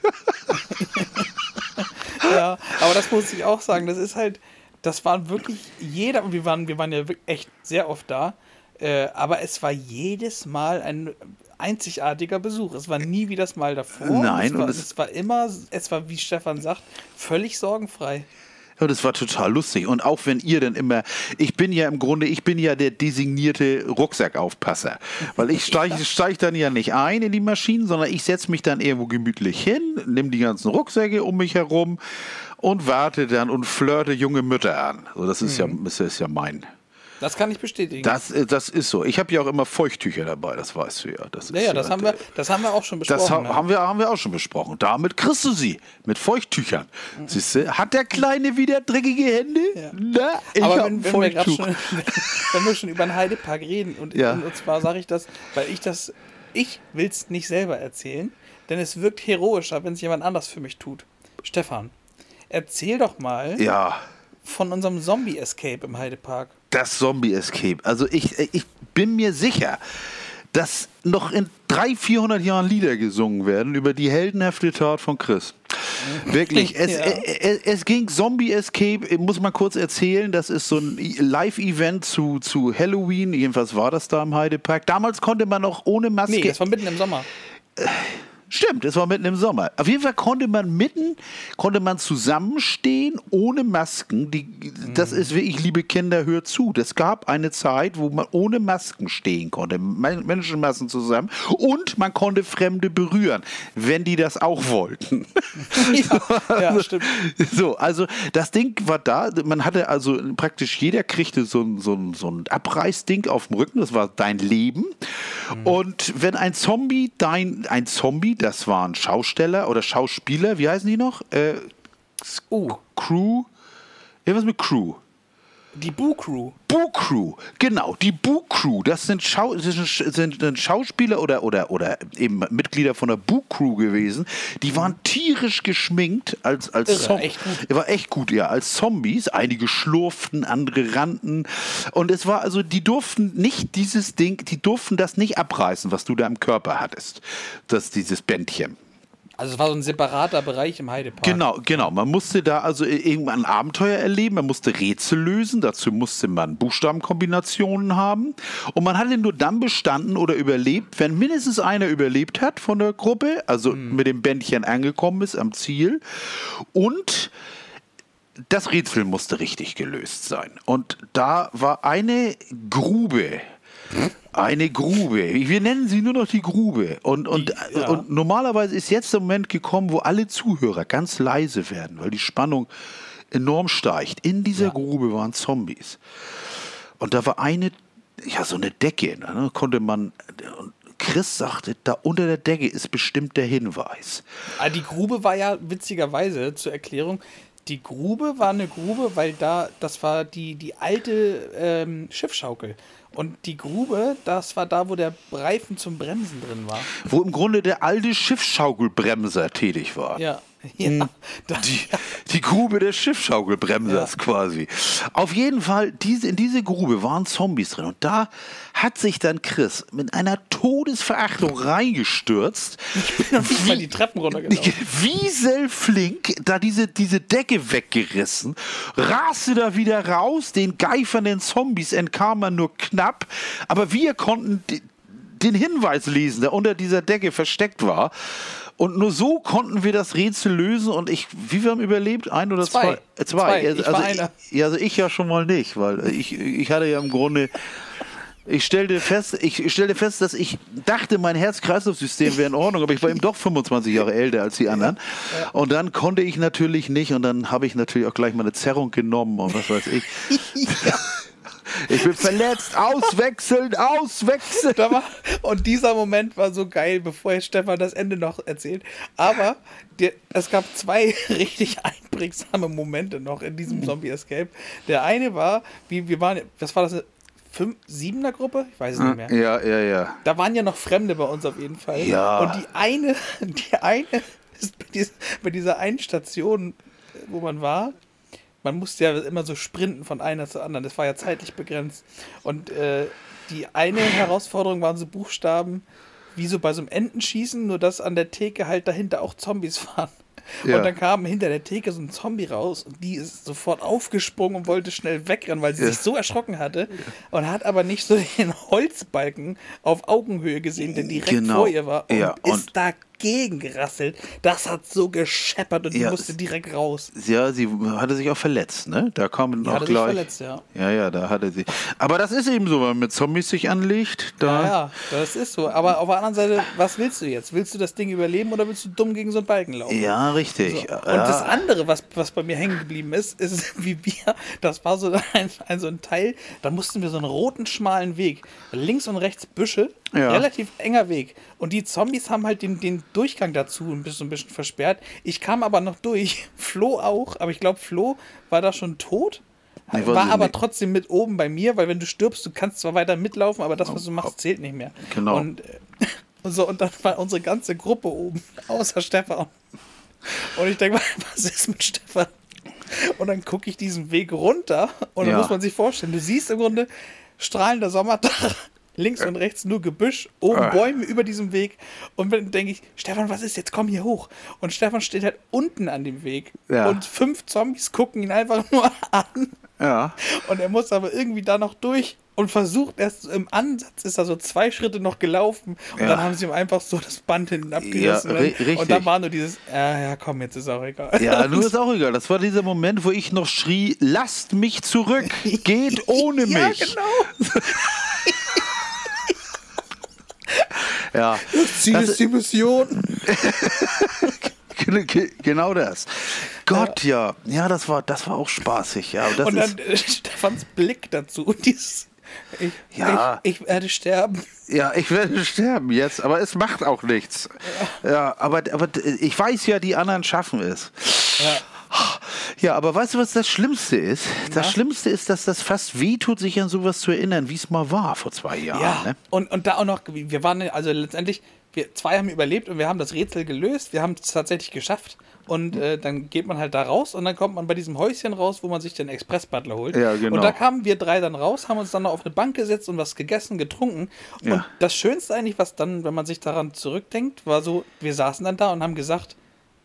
Ja, aber das muss ich auch sagen, das ist halt, das war wirklich jeder, und wir waren, wir waren ja echt sehr oft da, äh, aber es war jedes Mal ein einzigartiger Besuch. Es war nie wie das Mal davor.
Nein,
es war,
und es-
es war immer, es war, wie Stefan sagt, völlig sorgenfrei.
Ja, das war total lustig. Und auch wenn ihr dann immer, ich bin ja im Grunde, ich bin ja der designierte Rucksackaufpasser. Weil ich steige steig dann ja nicht ein in die Maschinen, sondern ich setze mich dann irgendwo gemütlich hin, nehme die ganzen Rucksäcke um mich herum und warte dann und flirte junge Mütter an. So, das ist, ja, das ist ja mein.
Das kann ich bestätigen.
Das, äh, das ist so. Ich habe ja auch immer Feuchttücher dabei, das weißt du ja. Das ist
ja, ja, das haben wir, das haben wir auch schon besprochen.
das ha haben, wir, haben wir auch schon besprochen. Damit kriegst du sie. Mit Feuchttüchern. Siehst du, hat der Kleine wieder dreckige Hände? Na, ich
Aber
hab
wenn,
ein
wenn, wir schon, wenn wir schon über den Heidepark reden und,
Ja.
und zwar sage ich das, weil ich das, ich will es nicht selber erzählen, denn es wirkt heroischer, wenn es jemand anders für mich tut. Stefan, erzähl doch mal
Ja,
von unserem Zombie-Escape im Heidepark.
Das Zombie-Escape. Also ich, äh, ich bin mir sicher, dass noch in 300, 400 Jahren Lieder gesungen werden über die heldenhafte Tat von Chris. Wirklich, es,
Ja.
äh, äh, es ging Zombie Escape, muss mal kurz erzählen, das ist so ein Live-Event zu, zu Halloween, jedenfalls war das da im Heidepark. Damals konnte man noch ohne Maske...
Nee, das war mitten im Sommer.
Stimmt, es war mitten im Sommer. Auf jeden Fall konnte man mitten, konnte man zusammenstehen ohne Masken. Die, das ist wirklich, liebe Kinder, hört zu. Es gab eine Zeit, wo man ohne Masken stehen konnte. Men- Menschenmassen zusammen. Und man konnte Fremde berühren, wenn die das auch wollten.
Ja, ja, stimmt.
So, also das Ding war da. Man hatte also praktisch jeder kriegte so ein, so ein, so ein Abreißding auf dem Rücken. Das war dein Leben. Und wenn ein Zombie, dein, ein Zombie, das waren Schausteller oder Schauspieler, wie heißen die noch? Äh,
Uh,
Crew? Irgendwas mit Crew.
Die Boo Crew.
Boo Crew, genau, die Boo Crew, das sind, Schau sind, sind Schauspieler oder, oder, oder eben Mitglieder von der Boo Crew gewesen. Die waren tierisch geschminkt als, als
Irre,
Zom-
echt gut.
War echt gut, ja, als Zombies. Einige schlurften, andere rannten. Und es war also, die durften nicht dieses Ding, die durften das nicht abreißen, was du da im Körper hattest. Das, dieses Bändchen.
Also es war so ein separater Bereich im Heidepark.
Genau, genau. Man musste da also irgendwann ein Abenteuer erleben, man musste Rätsel lösen, dazu musste man Buchstabenkombinationen haben. Und man hatte nur dann bestanden oder überlebt, wenn mindestens einer überlebt hat von der Gruppe, also mit dem Bändchen angekommen ist am Ziel. Und das Rätsel musste richtig gelöst sein. Und da war eine Grube. Eine Grube. Wir nennen sie nur noch die Grube. Und, und,
ja.
und normalerweise ist jetzt der Moment gekommen, wo alle Zuhörer ganz leise werden, weil die Spannung enorm steigt. In dieser Grube waren Zombies. Und da war eine, ja, so eine Decke. Ne? Konnte man. Und Chris sagte, da unter der Decke ist bestimmt der Hinweis.
Ah, Die Grube war ja witzigerweise zur Erklärung. Die Grube war eine Grube, weil da, das war die, die alte ähm, Schiffschaukel. Und die Grube, das war da, wo der Reifen zum Bremsen drin war.
Wo im Grunde der alte Schiffsschaukelbremser tätig war.
Ja. ja. Da,
Die, die Grube des Schiffsschaukelbremsers quasi. Auf jeden Fall, diese, in diese Grube waren Zombies drin. Und da hat sich dann Chris mit einer Todesverachtung reingestürzt.
noch nicht mal die Treppen runtergelaufen.
Wieselflink da diese, diese Decke weggerissen, raste da wieder raus, den geifernden Zombies entkam man nur knapp, aber wir konnten den Hinweis lesen, der unter dieser Decke versteckt war. Und nur so konnten wir das Rätsel lösen und ich, wie wir haben überlebt, ein oder zwei?
Zwei.
Äh, zwei.
Zwei.
Also,
Ich war
ich, ja, also ich ja schon mal nicht, weil ich, ich hatte ja im Grunde ich stellte fest, ich stellte fest, dass ich dachte, mein Herz-Kreislauf-System wäre in Ordnung, aber ich war eben doch 25 Jahre älter als die anderen. Und dann konnte ich natürlich nicht und dann habe ich natürlich auch gleich mal eine Zerrung genommen und was weiß ich. Ich bin verletzt, auswechseln, auswechseln.
War, und dieser Moment war so geil, bevor jetzt Stefan das Ende noch erzählt. Aber der, es gab zwei richtig einprägsame Momente noch in diesem Zombie Escape. Der eine war, wie wir waren, was war das? Fünf, Siebener Gruppe? Ich weiß es nicht mehr.
Ja, ja, ja.
Da waren ja noch Fremde bei uns auf jeden Fall.
Ja.
Und die eine, die eine ist bei dieser einen Station, wo man war, man musste ja immer so sprinten von einer zur anderen. Das war ja zeitlich begrenzt. Und äh, die eine Herausforderung waren so Buchstaben, wie so bei so einem Entenschießen, nur dass an der Theke halt dahinter auch Zombies waren.
Ja.
Und dann kam hinter der Theke so ein Zombie raus und die ist sofort aufgesprungen und wollte schnell wegrennen, weil sie sich so erschrocken hatte und hat aber nicht so den Holzbalken auf Augenhöhe gesehen, der direkt
Genau.
vor ihr war und
Ja,
ist
und-
dagegen gerasselt. Das hat so gescheppert und die
Ja,
musste
es-
direkt raus.
Ja, sie hatte sich auch verletzt, ne? Da kam
Die sich
gleich.
verletzt, ja.
Ja, ja, da hatte sie. Aber das ist eben so, wenn man mit Zombies sich anlegt, da.
Ja, ja, das ist so. Aber auf der anderen Seite, was willst du jetzt? Willst du das Ding überleben oder willst du dumm gegen so einen Balken laufen?
Ja, richtig.
So.
Ja.
Und das andere, was, was bei mir hängen geblieben ist, ist wie wir, das war so ein, ein, so ein Teil, da mussten wir so einen roten, schmalen Weg, links und rechts Büsche,
Ja.
relativ enger Weg. Und die Zombies haben halt den, den Durchgang dazu ein bisschen, ein bisschen versperrt. Ich kam aber noch durch, Flo auch, aber ich glaube, Flo war da schon tot.
Weiß
war aber
nicht.
trotzdem mit oben bei mir, weil wenn du stirbst, du kannst zwar weiter mitlaufen, aber das, was du machst, zählt nicht mehr.
Genau.
Und, äh, und so, und dann war unsere ganze Gruppe oben, außer Stefan. Und ich denke mal, was ist mit Stefan? Und dann gucke ich diesen Weg runter und dann
Ja.
muss man sich vorstellen, du siehst im Grunde strahlender Sommertag, links und rechts nur Gebüsch, oben
Ah.
Bäume über diesem Weg. Und dann denke ich, Stefan, was ist jetzt? Komm hier hoch. Und Stefan steht halt unten an dem Weg.
Ja.
Und fünf Zombies gucken ihn einfach nur an.
Ja.
Und er muss aber irgendwie da noch durch und versucht erst im Ansatz ist er so zwei Schritte noch gelaufen und
Ja.
dann haben sie ihm einfach so das Band hinten abgerissen.
Ja,
und,
ri-
dann,
richtig.
und dann war nur dieses, ja, ja, komm, jetzt ist auch egal.
Ja, nur ist auch egal. Das war dieser Moment, wo ich noch schrie, lasst mich zurück, geht ohne mich.
Ja, genau.
Ja,
Ziel
Das-
ist die Mission.
ge- ge- genau das. Gott, ja. Ja, das war, das war auch spaßig. Ja, das
Und dann äh, Stefans Blick dazu und dieses, ich,
Ja.
ich, ich werde sterben.
ja, ich werde sterben jetzt, aber es macht auch nichts. Ja, aber, aber ich weiß ja, die anderen schaffen es. Ja, aber weißt du, was das Schlimmste ist? Das
Na?
Schlimmste ist, dass das fast wehtut, sich an sowas zu erinnern, wie es mal war vor zwei Jahren.
Ja,
Ne?
und, und da auch noch, wir waren also letztendlich, wir zwei haben überlebt und wir haben das Rätsel gelöst, wir haben es tatsächlich geschafft und äh, dann geht man halt da raus und dann kommt man bei diesem Häuschen raus, wo man sich den Express-Butler holt.
Ja, genau.
Und da kamen wir drei dann raus, haben uns dann noch auf eine Bank gesetzt und was gegessen, getrunken. Und
Ja.
das Schönste eigentlich, was dann, wenn man sich daran zurückdenkt, war so, wir saßen dann da und haben gesagt,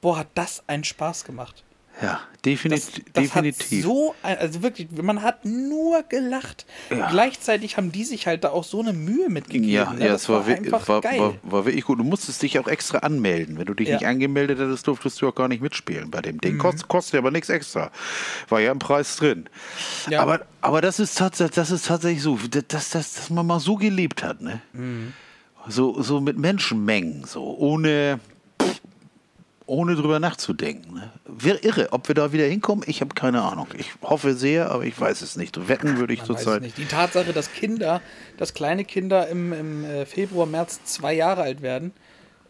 boah, hat das einen Spaß gemacht.
Ja,
Das,
definitiv.
das
definitiv.
Hat so, also wirklich, man hat nur gelacht. Gleichzeitig haben die sich halt da auch so eine Mühe mitgegeben.
Ja,
ne?
ja,
das
es war, wi-
einfach
war,
geil.
war, war wirklich gut. Du musstest dich auch extra anmelden. Wenn du dich
Ja.
nicht angemeldet hättest, durftest du auch gar nicht mitspielen bei dem
Mhm.
Ding. Kost, kostet aber nichts extra. War ja im Preis drin.
Ja.
Aber, aber das, ist tatsächlich, das ist tatsächlich so, dass, dass, dass man mal so gelebt hat. Ne?
Mhm.
So, so mit Menschenmengen, so ohne, ohne drüber nachzudenken. Ne? Wir, irre, ob wir da wieder hinkommen, ich habe keine Ahnung. Ich hoffe sehr, aber ich weiß es nicht. Wetten würde ich zurzeit.
nicht. Die Tatsache, dass Kinder, dass kleine Kinder im, im äh, Februar, März zwei Jahre alt werden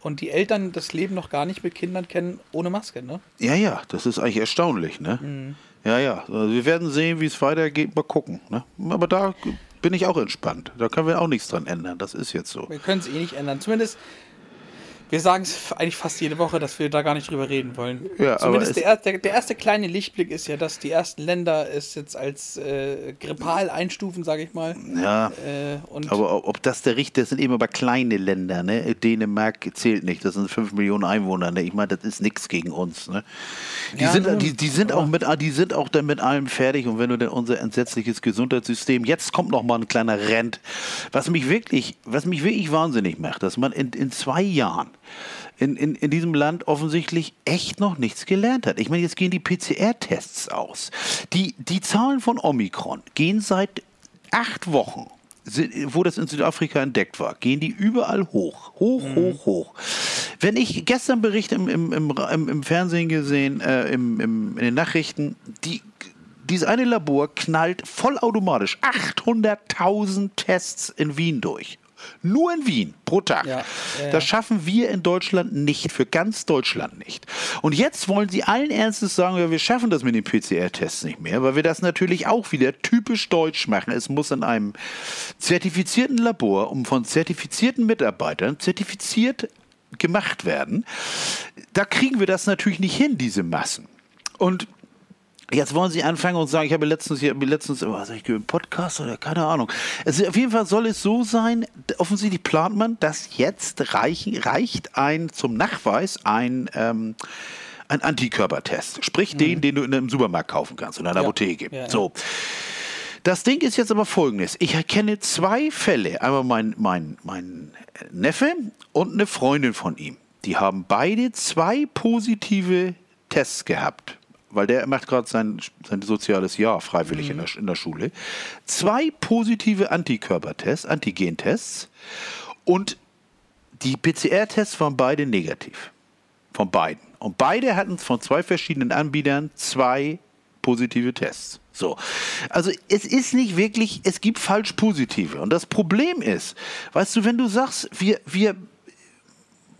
und die Eltern das Leben noch gar nicht mit Kindern kennen ohne Maske, ne?
Ja, ja, das ist eigentlich erstaunlich, ne?
Mhm.
Ja, ja. Also wir werden sehen, wie es weitergeht. Mal gucken. Ne? Aber da bin ich auch entspannt. Da können wir auch nichts dran ändern. Das ist jetzt so.
Wir können es eh nicht ändern. Zumindest, wir sagen es eigentlich fast jede Woche, dass wir da gar nicht drüber reden wollen.
Ja,
Zumindest
es-
der, er- der, der erste kleine Lichtblick ist ja, dass die ersten Länder es jetzt als äh, grippal einstufen, sage ich mal.
Ja.
Äh,
Aber ob- das der Richter, das sind eben aber kleine Länder, ne? Dänemark zählt nicht, das sind 5 Millionen Einwohner, ne? Ich meine, das ist nichts gegen uns, ne? Die
Ja,
sind,
nun,
die, die sind auch mit, die sind auch dann mit allem fertig und wenn du denn unser entsetzliches Gesundheitssystem, jetzt kommt noch mal ein kleiner Rent, was mich wirklich, was mich wirklich wahnsinnig macht, dass man in, in zwei Jahren in, in, in diesem Land offensichtlich echt noch nichts gelernt hat. Ich meine, jetzt gehen die PCR-Tests aus. Die, die Zahlen von Omikron gehen seit acht Wochen, wo das in Südafrika entdeckt war, gehen die überall hoch. Hoch, hoch, hoch. Wenn ich gestern Bericht im, im, im, im, im Fernsehen gesehen, äh, im, im, in den Nachrichten, die, dieses eine Labor knallt vollautomatisch 800.000 Tests in Wien durch. Nur in Wien pro Tag.
Ja, ja.
Das schaffen wir in Deutschland nicht, für ganz Deutschland nicht. Und jetzt wollen sie allen Ernstes sagen, ja, wir schaffen das mit den PCR-Tests nicht mehr, weil wir das natürlich auch wieder typisch deutsch machen. Es muss in einem zertifizierten Labor, um von zertifizierten Mitarbeitern zertifiziert gemacht werden. Da kriegen wir das natürlich nicht hin, diese Massen. Und Jetzt wollen sie anfangen und sagen, ich habe letztens hier, letztens, oh, was hab ich gehört, Podcast oder keine Ahnung. Also auf jeden Fall soll es so sein, offensichtlich plant man, dass jetzt reichen, reicht ein zum Nachweis ein, ähm, ein Antikörpertest. Sprich den, den du in einem Supermarkt kaufen kannst, in einer
Ja.
Apotheke.
Ja, ja.
So. Das Ding ist jetzt aber folgendes. Ich kenne zwei Fälle. Einmal mein, mein, mein Neffe und eine Freundin von ihm. Die haben beide zwei positive Tests gehabt. Weil der macht gerade sein, sein soziales Jahr freiwillig in, der, in der Schule. Zwei positive Antikörpertests, Antigentests. Und die PCR-Tests waren beide negativ. Von beiden. Und beide hatten von zwei verschiedenen Anbietern zwei positive Tests. So. Also es ist nicht wirklich, es gibt falsch positive. Und das Problem ist, weißt du, wenn du sagst, wir, wir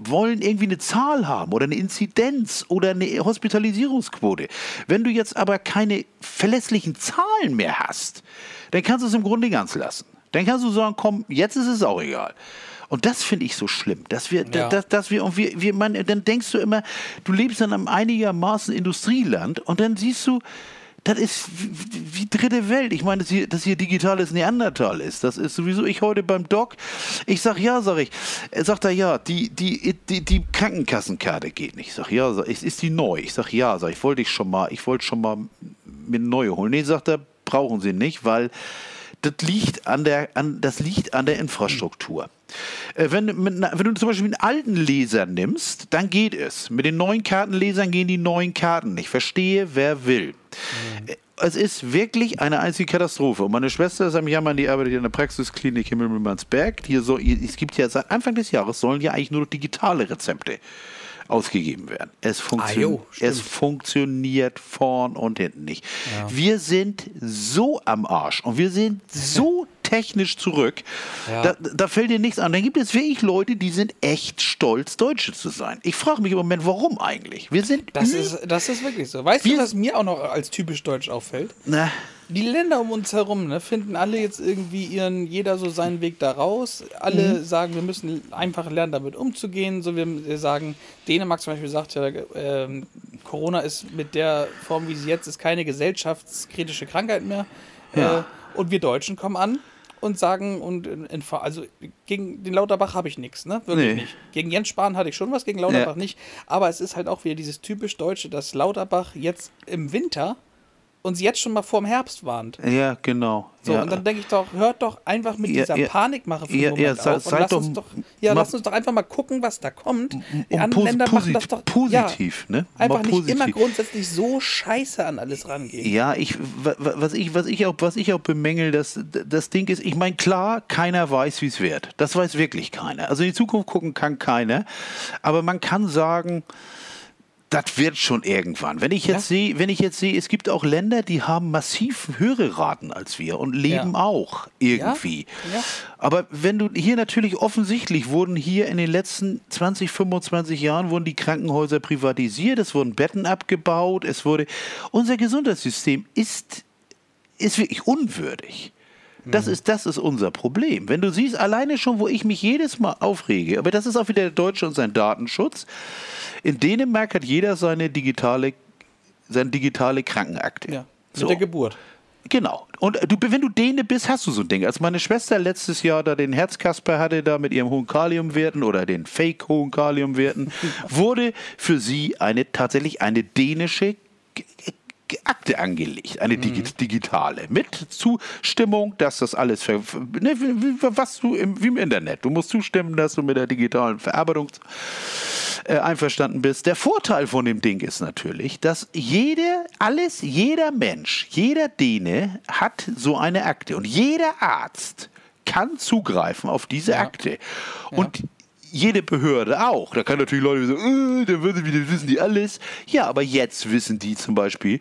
wollen irgendwie eine Zahl haben oder eine Inzidenz oder eine Hospitalisierungsquote. Wenn du jetzt aber keine verlässlichen Zahlen mehr hast, dann kannst du es im Grunde ganz lassen. Dann kannst du sagen, komm, jetzt ist es auch egal. Und das finde ich so schlimm, dass wir,
Ja.
dass, dass wir, und wir, wir man, dann denkst du immer, du lebst in einem einigermaßen Industrieland und dann siehst du, das ist wie, wie dritte Welt. Ich meine, dass hier, dass hier digitales Neandertal ist. Das ist sowieso ich heute beim Doc. Ich sag ja, sag ich. Er sagt er ja, die, die, die, die Krankenkassenkarte geht nicht. Ich sag ja, ich, ist die neu? Ich sag ja, sag ich, wollte ich schon mal, ich wollte schon mal mir eine neue holen. Nee, sagt er, brauchen sie nicht, weil das liegt an der, an, das liegt an der Infrastruktur. Äh, wenn, wenn du zum Beispiel einen alten Leser nimmst, dann geht es. Mit den neuen Kartenlesern gehen die neuen Karten. Ich verstehe, wer will. Äh, Es ist wirklich eine einzige Katastrophe. Und meine Schwester ist am Jammern, die arbeitet in der Praxisklinik in Mümmelmannsberg. Hier so, es gibt ja seit Anfang des Jahres sollen ja eigentlich nur noch digitale Rezepte ausgegeben werden. Es, funktio
Ah, jo,
es funktioniert vorn und hinten nicht. Wir sind so am Arsch und wir sind so technisch zurück.
Ja.
Da, da fällt dir nichts an. Dann gibt es wirklich Leute, die sind echt stolz, Deutsche zu sein. Ich frage mich im Moment, warum eigentlich? Wir sind.
Das ist, das ist wirklich so. Weißt
Wir-
du, was mir auch noch als typisch deutsch auffällt?
Na,
Die Länder um uns herum ne, finden alle jetzt irgendwie ihren, jeder so seinen Weg da raus. Alle
Mhm.
sagen, wir müssen einfach lernen, damit umzugehen. So wir, wir sagen, Dänemark zum Beispiel sagt ja, ähm, Corona ist mit der Form, wie sie jetzt ist, keine gesellschaftskritische Krankheit mehr.
Ja.
Äh, und wir Deutschen kommen an und sagen, und in, in, also gegen den Lauterbach habe ich nichts, ne? Wirklich
Nee.
nicht. Gegen Jens Spahn hatte ich schon was, gegen Lauterbach
Ja.
nicht. Aber es ist halt auch wieder dieses typisch Deutsche, dass Lauterbach jetzt im Winter uns jetzt schon mal vorm Herbst warnt.
ja, genau.
So,
ja.
und dann denke ich doch, hört doch einfach mit
Ja,
dieser
ja.
Panikmache für
Ja,
Moment
ja, sei-
auf und
seid
lass
doch
uns doch, ja, lass uns doch einfach mal gucken, was da kommt. Die anderen Länder machen das doch
positiv, ne?
Einfach
Mal
nicht
positiv.
immer grundsätzlich so scheiße an alles rangehen.
Ja, ich, wa- wa- was ich, was ich auch, was ich auch bemängel, das, das Ding ist, ich meine, klar, keiner weiß, wie es wird. Das weiß wirklich keiner. Also in die Zukunft gucken kann keiner. Aber man kann sagen, das wird schon irgendwann. Wenn ich jetzt sehe, wenn ich jetzt sehe, es gibt auch Länder, die haben massiv höhere Raten als wir und leben
Ja.
auch irgendwie.
Ja.
Aber wenn du hier natürlich offensichtlich wurden hier in den letzten 20, 25 Jahren wurden die Krankenhäuser privatisiert, es wurden Betten abgebaut, es wurde unser Gesundheitssystem ist ist wirklich unwürdig. Das ist, das ist unser Problem. Wenn du siehst, alleine schon, wo ich mich jedes Mal aufrege, aber das ist auch wieder der Deutsche und sein Datenschutz. In Dänemark hat jeder seine digitale, seine digitale Krankenakte.
Ja, mit
So.
der Geburt.
Genau. Und du, wenn du Däne bist, hast du so ein Ding. Als meine Schwester letztes Jahr da den Herzkasper hatte, da mit ihrem hohen Kaliumwerten oder den fake hohen Kaliumwerten, wurde für sie eine tatsächlich eine dänische Akte angelegt, eine digi digitale, mit Zustimmung, dass das alles, ne, was du im, wie im Internet, du musst zustimmen, dass du mit der digitalen Verarbeitung äh, einverstanden bist. Der Vorteil von dem Ding ist natürlich, dass jeder, alles, jeder Mensch, jeder Däne hat so eine Akte. Und jeder Arzt kann zugreifen auf diese Akte. Und jede Behörde auch. Da kann natürlich Leute sagen, äh, da würden wieder wissen die alles. Ja, aber jetzt wissen die zum Beispiel,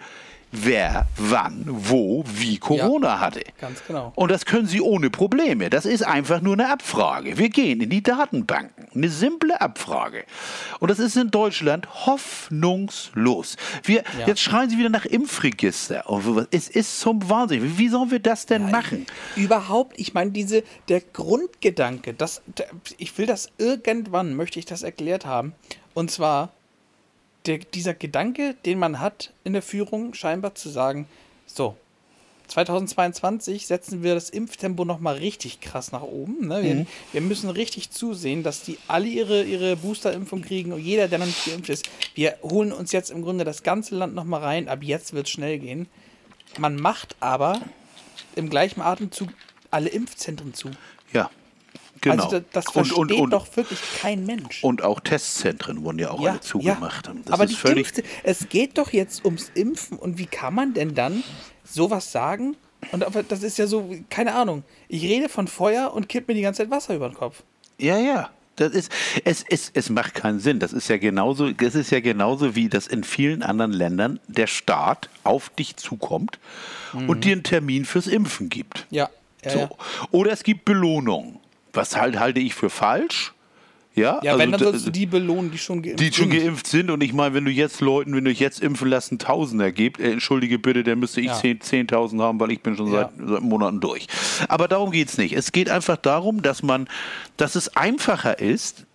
wer, wann, wo, wie Corona hatte.
Ganz genau.
Und das können Sie ohne Probleme. Das ist einfach nur eine Abfrage. Wir gehen in die Datenbanken. Eine simple Abfrage. Und das ist in Deutschland hoffnungslos. Wir,
Ja.
Jetzt schreien Sie wieder nach Impfregister. Und sowas. Es ist zum Wahnsinn. Wie- sollen wir das denn machen?
Überhaupt, ich meine, diese, der Grundgedanke, das, der, ich will das irgendwann, möchte ich das erklärt haben. Und zwar der, dieser Gedanke, den man hat in der Führung, scheinbar zu sagen, so, 2022 setzen wir das Impftempo nochmal richtig krass nach oben. Ne? Wir, wir müssen richtig zusehen, dass die alle ihre, ihre Boosterimpfung kriegen und jeder, der noch nicht geimpft ist. Wir holen uns jetzt im Grunde das ganze Land nochmal rein. Ab jetzt wird es schnell gehen. Man macht aber im gleichen Atemzug alle Impfzentren zu.
Ja, genau.
Also da, das
und,
versteht
und, und,
doch wirklich kein Mensch.
und auch Testzentren wurden ja auch alle zugemacht. Das
aber
ist
die
völlig.
Impfze- es geht doch jetzt ums Impfen und wie kann man denn dann sowas sagen? Und aber das ist ja so, keine Ahnung. Ich rede von Feuer und kipp mir die ganze Zeit Wasser über den Kopf.
Ja, ja. Das ist, es, es, es macht keinen Sinn. Das ist ja genauso, das ist ja genauso wie das in vielen anderen Ländern der Staat auf dich zukommt und dir einen Termin fürs Impfen gibt.
Ja. ja,
So.
ja.
Oder es gibt Belohnung. Was halt halte ich für falsch. Ja,
ja wenn, dann
da-
sollst du die belohnen, die schon geimpft
die schon
sind.
geimpft sind. Und ich meine, wenn du jetzt Leuten, wenn du jetzt impfen lassen, Tausender gibt, äh, entschuldige bitte, dann müsste ich
Ja.
10 10.000 haben, weil ich bin schon
Ja.
seit, seit Monaten durch. Aber darum geht es nicht. Es geht einfach darum, dass man, dass es einfacher ist,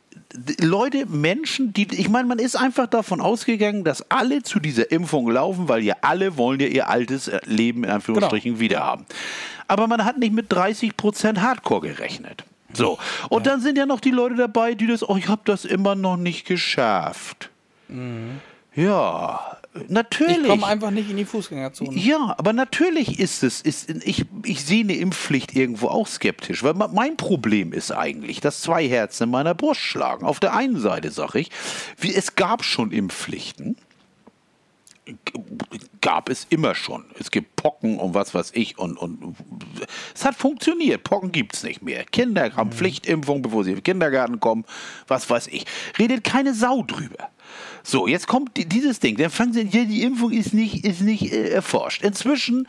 Leute, Menschen, die, ich meine, man ist einfach davon ausgegangen, dass alle zu dieser Impfung laufen, weil ja alle wollen ja ihr altes äh, Leben in Anführungsstrichen
Genau.
wiederhaben. Aber man hat nicht mit 30% Hardcore gerechnet. So. Und dann sind ja noch die Leute dabei, die das, oh, ich habe das immer noch nicht geschafft. Ja, natürlich.
Mhm. Ich komme einfach nicht in die Fußgängerzone.
Ja, aber natürlich ist es, ist, ich, ich sehe eine Impfpflicht irgendwo auch skeptisch, weil mein Problem ist eigentlich, dass zwei Herzen in meiner Brust schlagen. Auf der einen Seite sage ich, wie, es gab schon Impfpflichten, gab es immer schon. Es gibt Pocken und was weiß ich und, und es hat funktioniert. Pocken gibt es nicht mehr. Kinder haben Pflichtimpfung, bevor sie in den Kindergarten kommen, was weiß ich. Redet keine Sau drüber. So, jetzt kommt die- dieses Ding. Dann fangen sie, ja, die Impfung ist nicht, ist nicht äh, erforscht. Inzwischen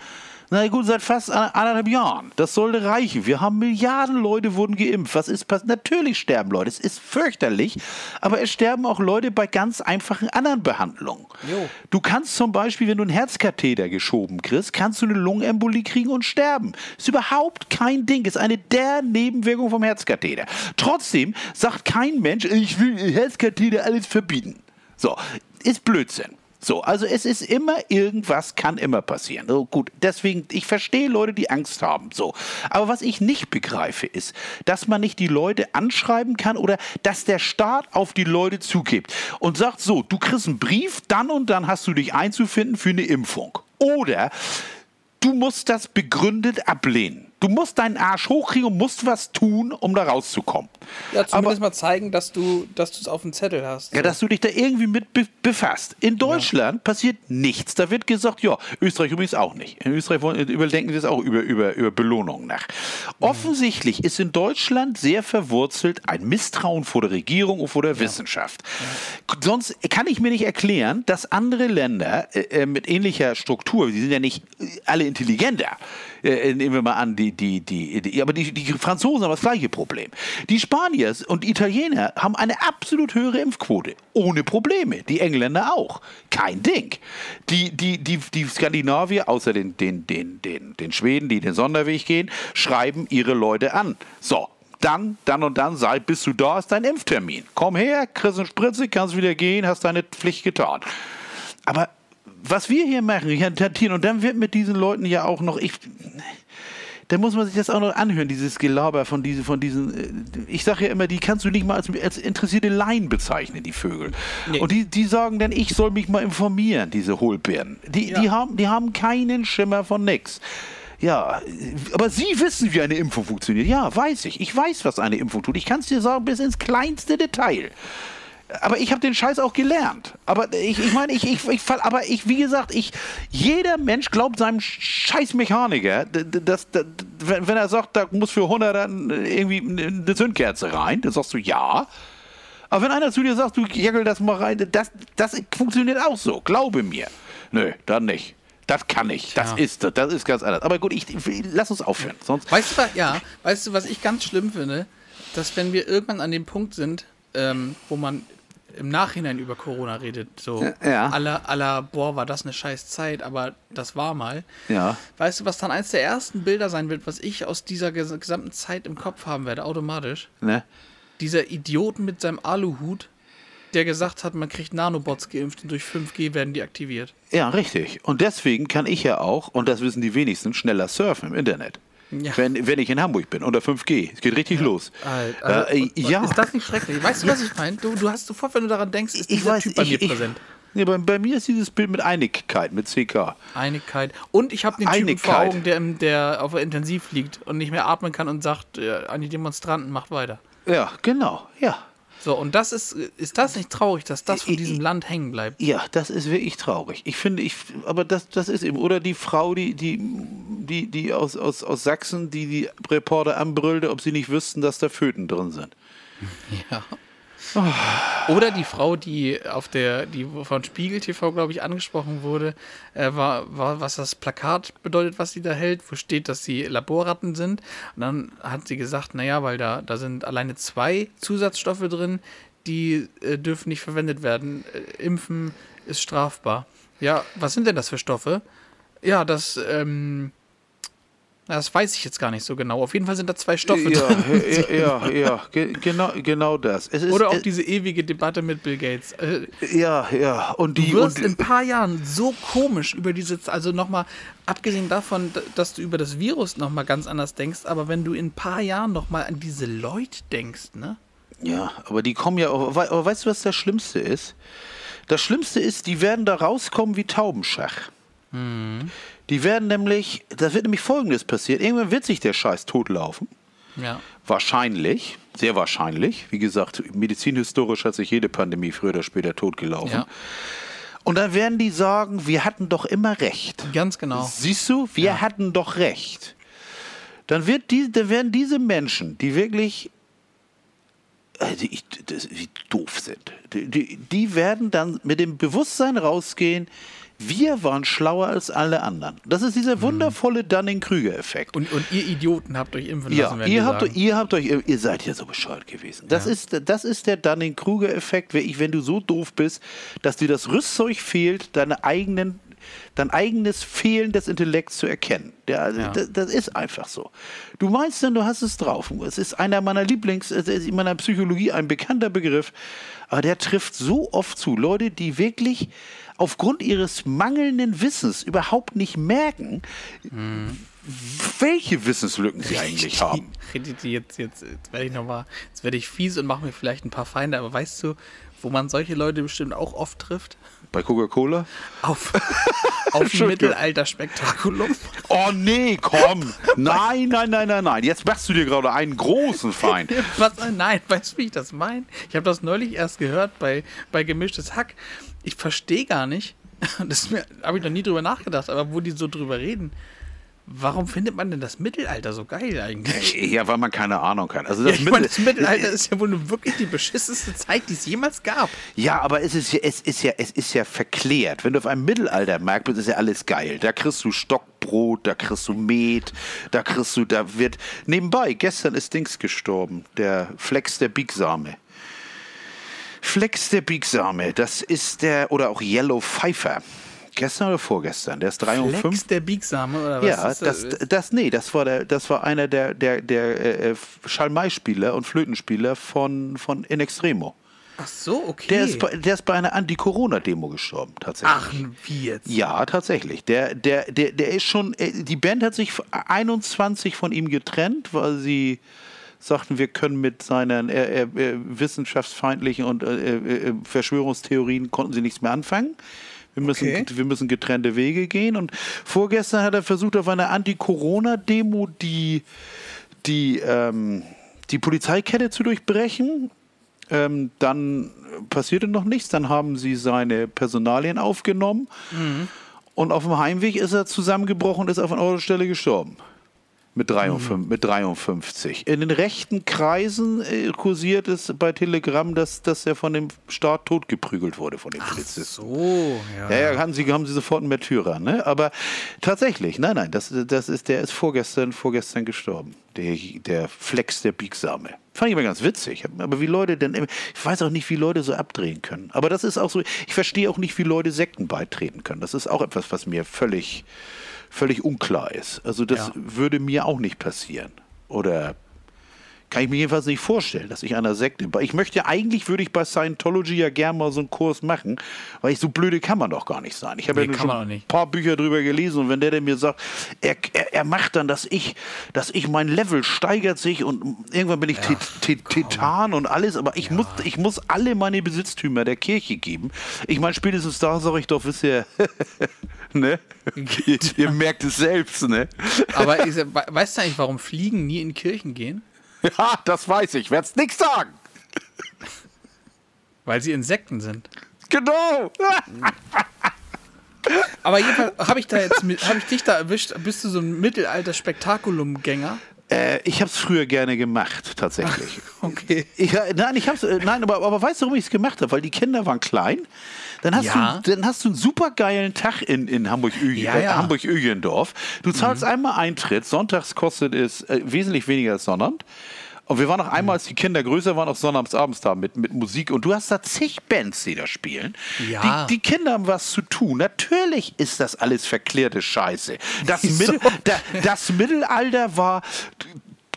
Na gut, seit fast an- anderthalb Jahren. Das sollte reichen. Wir haben Milliarden Leute wurden geimpft. Was ist passiert? Natürlich sterben Leute. Es ist fürchterlich. Aber es sterben auch Leute bei ganz einfachen anderen Behandlungen.
Jo.
Du kannst zum Beispiel, wenn du einen Herzkatheter geschoben kriegst, kannst du eine Lungenembolie kriegen und sterben. Ist überhaupt kein Ding. Ist eine der Nebenwirkungen vom Herzkatheter. Trotzdem sagt kein Mensch, ich will Herzkatheter alles verbieten. So, ist Blödsinn. So, also es ist immer irgendwas, kann immer passieren. So, gut, deswegen, ich verstehe Leute, die Angst haben. So. Aber was ich nicht begreife, ist, dass man nicht die Leute anschreiben kann oder dass der Staat auf die Leute zugibt und sagt: So, du kriegst einen Brief, dann und dann hast du dich einzufinden für eine Impfung. Oder du musst das begründet ablehnen. Du musst deinen Arsch hochkriegen und musst was tun, um da rauszukommen.
Ja, zumindest mal zeigen, dass du dass du es auf dem Zettel hast.
Ja, dass du dich da irgendwie mit be befasst. In Deutschland passiert nichts. Da wird gesagt, ja, Österreich übrigens auch nicht. In Österreich überdenken sie es auch über, über, über Belohnungen nach. Offensichtlich ist in Deutschland sehr verwurzelt ein Misstrauen vor der Regierung und vor der Wissenschaft. Sonst kann ich mir nicht erklären, dass andere Länder äh, äh, mit ähnlicher Struktur, die sind ja nicht äh, alle intelligenter, äh, nehmen wir mal an, die, die, die, die aber die, die Franzosen haben das gleiche Problem. Die Spanier und Italiener haben eine absolut höhere Impfquote. Ohne Probleme. Die Engländer auch. Kein Ding. Die, die, die, die Skandinavier, außer den, den, den, den, den Schweden, die den Sonderweg gehen, schreiben ihre Leute an. So. Dann, dann und dann, sei, bis du da ist dein Impftermin. Komm her, kriegst eine Spritze, kannst wieder gehen, hast deine Pflicht getan. Aber was wir hier machen, hier tatieren, und dann wird mit diesen Leuten ja auch noch, ich, da muss man sich das auch noch anhören, dieses Gelaber von diesen, von diesen, äh, ich sage ja immer, die kannst du nicht mal als, als interessierte Laien bezeichnen, die Vögel.
Nee.
Und die, die sagen dann, ich soll mich mal informieren, diese Hohlbirnen. Die, die, haben, die haben keinen Schimmer von nix. Ja, aber Sie wissen, wie eine Impfung funktioniert. Ja, weiß ich. Ich weiß, was eine Impfung tut. Ich kann es dir sagen bis ins kleinste Detail. Aber ich habe den Scheiß auch gelernt. Aber ich, ich meine, ich, ich, ich, fall- aber ich, wie gesagt, ich, jeder Mensch glaubt seinem scheiß Mechaniker, d- d- dass, dass, wenn, er sagt, da muss für 100 dann irgendwie eine Zündkerze rein, dann sagst du ja. Aber wenn einer zu dir sagt, du jäckel das mal rein, das, das funktioniert auch so, glaube mir. Nö, dann nicht. Das kann ich. Das
Tja.
ist das ist ganz anders. Aber gut, ich, lass uns aufhören. Sonst
Weißt du, was, ja, weißt du, was ich ganz schlimm finde? Dass wenn wir irgendwann an dem Punkt sind, ähm, wo man im Nachhinein über Corona redet, so
Ja.
aller, aller, boah, war das eine scheiß Zeit, aber das war mal.
Ja.
Weißt du, was dann eins der ersten Bilder sein wird, was ich aus dieser ges gesamten Zeit im Kopf haben werde, automatisch?
ne?
Dieser Idioten mit seinem Aluhut, der gesagt hat, man kriegt Nanobots geimpft und durch 5G werden die aktiviert.
Ja, richtig. Und deswegen kann ich ja auch, und das wissen die wenigsten, schneller surfen im Internet.
Ja.
Wenn, wenn ich in Hamburg bin, unter 5G. Es geht richtig los.
Halt, also,
äh, ja.
Ist das nicht schrecklich? Weißt du, was ich meine? Du, du hast sofort, wenn du daran denkst, ist
ich
dieser
weiß,
Typ bei
ich,
mir
ich,
präsent.
Nee, bei, bei mir ist dieses Bild mit Einigkeit, mit CK.
Einigkeit. Und ich habe den Typen vor
Einigkeit.
Augen, der, der auf der Intensiv liegt und nicht mehr atmen kann und sagt äh, an die Demonstranten, macht weiter.
Ja, genau. Ja.
So, und das ist, ist das nicht traurig, dass das von diesem
ich-
Land hängen bleibt?
Ja, das ist wirklich traurig. Ich finde, ich, aber das, das ist eben. Oder die Frau, die, die, die, die aus, aus, aus Sachsen, die die Reporter anbrüllte, ob sie nicht wüssten, dass da Föten drin sind.
Ja. Oder die Frau, die auf der, die von Spiegel TV, glaube ich, angesprochen wurde, äh, war, war, was das Plakat bedeutet, was sie da hält, wo steht, dass sie Laborratten sind. Und dann hat sie gesagt, naja, weil da, da sind alleine zwei Zusatzstoffe drin, die äh, dürfen nicht verwendet werden. Äh, Impfen ist strafbar. Ja, was sind denn das für Stoffe? Ja, das, ähm, das weiß ich jetzt gar nicht so genau. Auf jeden Fall sind da zwei Stoffe
Ja,
drin.
ja, ja, ja, ge- genau, genau das. Ist,
Oder auch diese ewige Debatte mit Bill Gates. Äh,
Ja, ja. Und
Du
die.
wirst
und,
in ein paar Jahren so komisch über diese, also nochmal, abgesehen davon, dass du über das Virus nochmal ganz anders denkst, aber wenn du in ein paar Jahren nochmal an diese Leute denkst, ne?
Ja, aber die kommen ja auch. Aber weißt du, was das Schlimmste ist? Das Schlimmste ist, die werden da rauskommen wie Taubenschach. Die werden nämlich, das wird nämlich folgendes passieren. Irgendwann wird sich der Scheiß totlaufen.
Ja.
Wahrscheinlich, sehr wahrscheinlich. Wie gesagt, medizinhistorisch hat sich jede Pandemie früher oder später totgelaufen.
Ja.
Und dann werden die sagen, wir hatten doch immer recht.
Ganz genau.
Siehst du, wir hatten doch recht. Dann, wird die, dann werden diese Menschen, die wirklich äh, die, das, wie doof sind, die, die, die werden dann mit dem Bewusstsein rausgehen, Wir waren schlauer als alle anderen. Das ist dieser wundervolle Dunning-Krüger-Effekt.
Und, und ihr Idioten habt euch impfen
Ja,
lassen, werden
ihr habt,
sagen.
ihr habt euch, ihr seid ja so bescheuert gewesen. Das,
Ja.
ist, das ist der Dunning-Kruger-Effekt, wenn du so doof bist, dass dir das Rüstzeug fehlt, deine eigenen, dein eigenes Fehlen des Intellekts zu erkennen. Der, also,
Ja.
das, das ist einfach so. Du meinst dann, du hast es drauf. Es ist einer meiner Lieblings, es ist in meiner Psychologie ein bekannter Begriff, aber der trifft so oft zu. Leute, die wirklich aufgrund ihres mangelnden Wissens überhaupt nicht merken, welche Wissenslücken sie eigentlich haben.
Redet ihr jetzt, jetzt, jetzt werde ich noch mal, jetzt werde ich fies und mache mir vielleicht ein paar Feinde, aber weißt du, wo man solche Leute bestimmt auch oft trifft?
Bei Coca-Cola?
Auf, auf Mittelalter-Spektakulum.
Oh nee, komm. Nein, nein, nein, nein, nein. Jetzt machst du dir gerade einen großen Feind.
Was? Nein, weißt du, wie ich das meine? Ich habe das neulich erst gehört bei, bei Gemischtes Hack. Ich verstehe gar nicht, das habe ich noch nie drüber nachgedacht, aber wo die so drüber reden, warum findet man denn das Mittelalter so geil eigentlich?
Ja, weil man keine Ahnung hat. Also
Ja,
das
meine,
Mittel-
das Mittelalter ist ja wohl wirklich die beschissenste Zeit, die es jemals gab.
Ja, aber es ist ja, es ist ja, es ist ja verklärt. Wenn du auf einem Mittelaltermarkt bist, ist ja alles geil. Da kriegst du Stockbrot, da kriegst du Met, da kriegst du, da wird. Nebenbei, gestern ist Dings gestorben, der Flex der Biegsame. Flex der Biegsame, das ist der, oder auch Yellow Pfeiffer. Gestern oder vorgestern? Der ist 3 und 5.
Flex der Biegsame oder was?
Ja, das, das, nee, das war der, das war einer der, der, der äh, Schalmei-Spieler und Flötenspieler von, von In Extremo.
Ach so, okay.
Der ist, bei, der ist bei einer Anti-Corona-Demo gestorben, tatsächlich.
Ach, wie jetzt?
Ja, tatsächlich. Der, der, der, der ist schon, äh, die Band hat sich 21 von ihm getrennt, weil sie sagten, wir können mit seinen äh, äh, äh, wissenschaftsfeindlichen und äh, äh, Verschwörungstheorien konnten sie nichts mehr anfangen. Wir müssen,
Okay.
wir müssen getrennte Wege gehen. Und vorgestern hat er versucht, auf einer Anti-Corona-Demo die, die, ähm, die Polizeikette zu durchbrechen. Ähm, dann passierte noch nichts. Dann haben sie seine Personalien aufgenommen. Und auf dem Heimweg ist er zusammengebrochen und ist auf einer Autostelle gestorben. Mit, 53, mit 53. In den rechten Kreisen äh, kursiert es bei Telegram, dass, dass er von dem Staat totgeprügelt wurde, von den Polizisten.
So, ja.
Ja, ja, haben sie, haben sie sofort einen Märtyrer, ne? Aber tatsächlich, nein, nein, das, das ist, der ist vorgestern, vorgestern gestorben. Der, der Flex der Biegsame. Fand ich immer ganz witzig. Aber wie Leute denn, ich weiß auch nicht, wie Leute so abdrehen können. Aber das ist auch so, ich verstehe auch nicht, wie Leute Sekten beitreten können. Das ist auch etwas, was mir völlig, völlig unklar ist. Also das
Ja.
würde mir auch nicht passieren. Oder kann ich mir jedenfalls nicht vorstellen, dass ich einer Sekte. Ich möchte eigentlich würde ich bei Scientology ja gern mal so einen Kurs machen, weil ich so blöde kann man doch gar nicht sein. Ich habe
Nee,
ja schon ein paar Bücher drüber gelesen und wenn der, der mir sagt, er, er, er macht dann, dass ich, dass ich mein Level steigert sich und irgendwann bin ich Tit- Titan und alles, aber ich muss, ich muss alle meine Besitztümer der Kirche geben. Ich meine, spätestens da sage ich doch, wisst ihr, ne? ihr, ihr merkt es selbst, ne?
Aber we- weißt du eigentlich, warum Fliegen nie in Kirchen gehen?
Ja, das weiß ich, werd's nix sagen.
Weil sie Insekten sind.
Genau.
Aber jedenfalls habe ich da jetzt, habe ich dich da erwischt, bist du so ein Mittelalter-Spektakulum-Gänger?
Äh, ich habe es früher gerne gemacht, tatsächlich.
Okay.
Ich, nein, ich hab's, äh, nein, aber, aber weißt du, warum ich es gemacht habe? Weil die Kinder waren klein. Dann hast,
Ja.
du, dann hast du einen supergeilen Tag in, in Hamburg-Ögen-
Ja, ja.
äh, Hamburg-Ögendorf. Du zahlst einmal Eintritt. Sonntags kostet es äh, wesentlich weniger als Sonnabend. Und wir waren noch einmal, als die Kinder größer waren, auch sonnabends abends da mit, mit Musik. Und du hast da zig Bands, die da spielen.
Ja.
Die, die Kinder haben was zu tun. Natürlich ist das alles verklärte Scheiße. Das? Mittel, da, das Mittelalter war